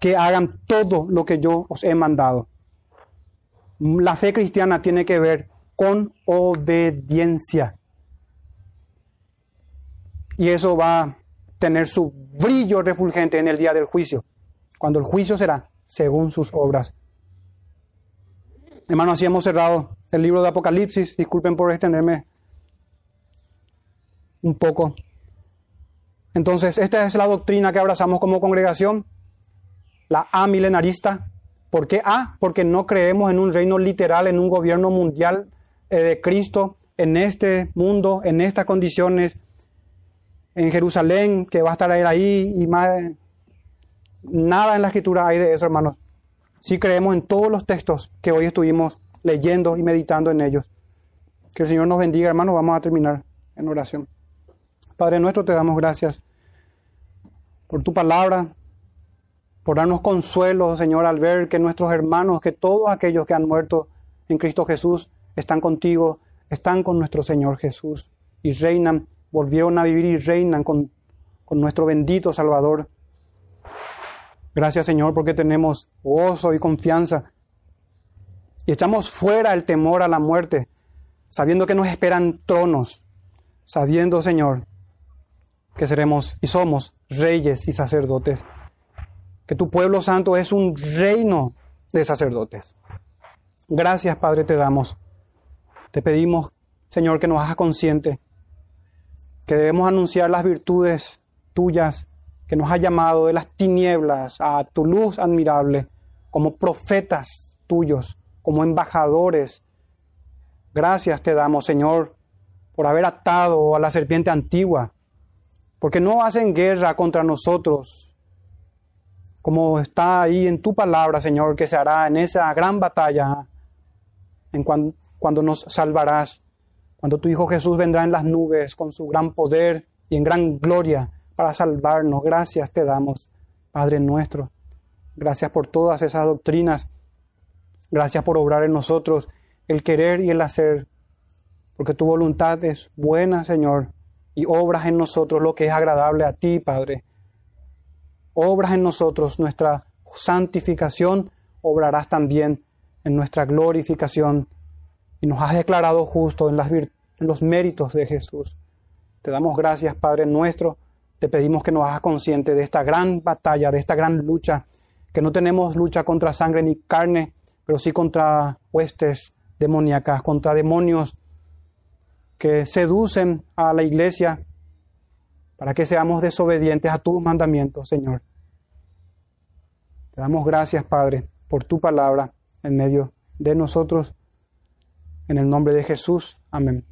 que hagan todo lo que yo os he mandado. La fe cristiana tiene que ver con obediencia. Y eso va a tener su brillo refulgente en el día del juicio, cuando el juicio será según sus obras. Hermanos, así hemos cerrado el libro de Apocalipsis. Disculpen por extenderme un poco. Entonces, esta es la doctrina que abrazamos como congregación, la amilenarista. ¿Por qué A? Porque no creemos en un reino literal, en un gobierno mundial eh, de Cristo, en este mundo, en estas condiciones en Jerusalén, que va a estar ahí y más. Nada en la escritura hay de eso, hermanos. Sí creemos en todos los textos que hoy estuvimos leyendo y meditando en ellos. Que el Señor nos bendiga, hermanos. Vamos a terminar en oración. Padre nuestro, te damos gracias por tu palabra, por darnos consuelo, Señor, al ver que nuestros hermanos, que todos aquellos que han muerto en Cristo Jesús, están contigo, están con nuestro Señor Jesús y reinan volvieron a vivir y reinan con, nuestro bendito Salvador. Gracias Señor porque tenemos gozo y confianza y echamos fuera el temor a la muerte, sabiendo que nos esperan tronos, sabiendo Señor que seremos y somos reyes y sacerdotes, que tu pueblo santo es un reino de sacerdotes. Gracias Padre te damos. Te pedimos Señor que nos hagas consciente que debemos anunciar las virtudes tuyas que nos ha llamado de las tinieblas a tu luz admirable, como profetas tuyos, como embajadores. Gracias te damos, Señor, por haber atado a la serpiente antigua, porque no hacen guerra contra nosotros, como está ahí en tu palabra, Señor, que se hará en esa gran batalla, en cuando, cuando nos salvarás cuando tu Hijo Jesús vendrá en las nubes con su gran poder y en gran gloria para salvarnos. Gracias te damos, Padre nuestro. Gracias por todas esas doctrinas. Gracias por obrar en nosotros el querer y el hacer, porque tu voluntad es buena, Señor, y obras en nosotros lo que es agradable a ti, Padre. Obras en nosotros nuestra santificación, obrarás también en nuestra glorificación y nos has declarado justo en, las en los méritos de Jesús. Te damos gracias, Padre nuestro. Te pedimos que nos hagas consciente de esta gran batalla, de esta gran lucha, que no tenemos lucha contra sangre ni carne, pero sí contra huestes demoníacas, contra demonios que seducen a la iglesia para que seamos desobedientes a tus mandamientos, Señor. Te damos gracias, Padre, por tu palabra en medio de nosotros. En el nombre de Jesús. Amén.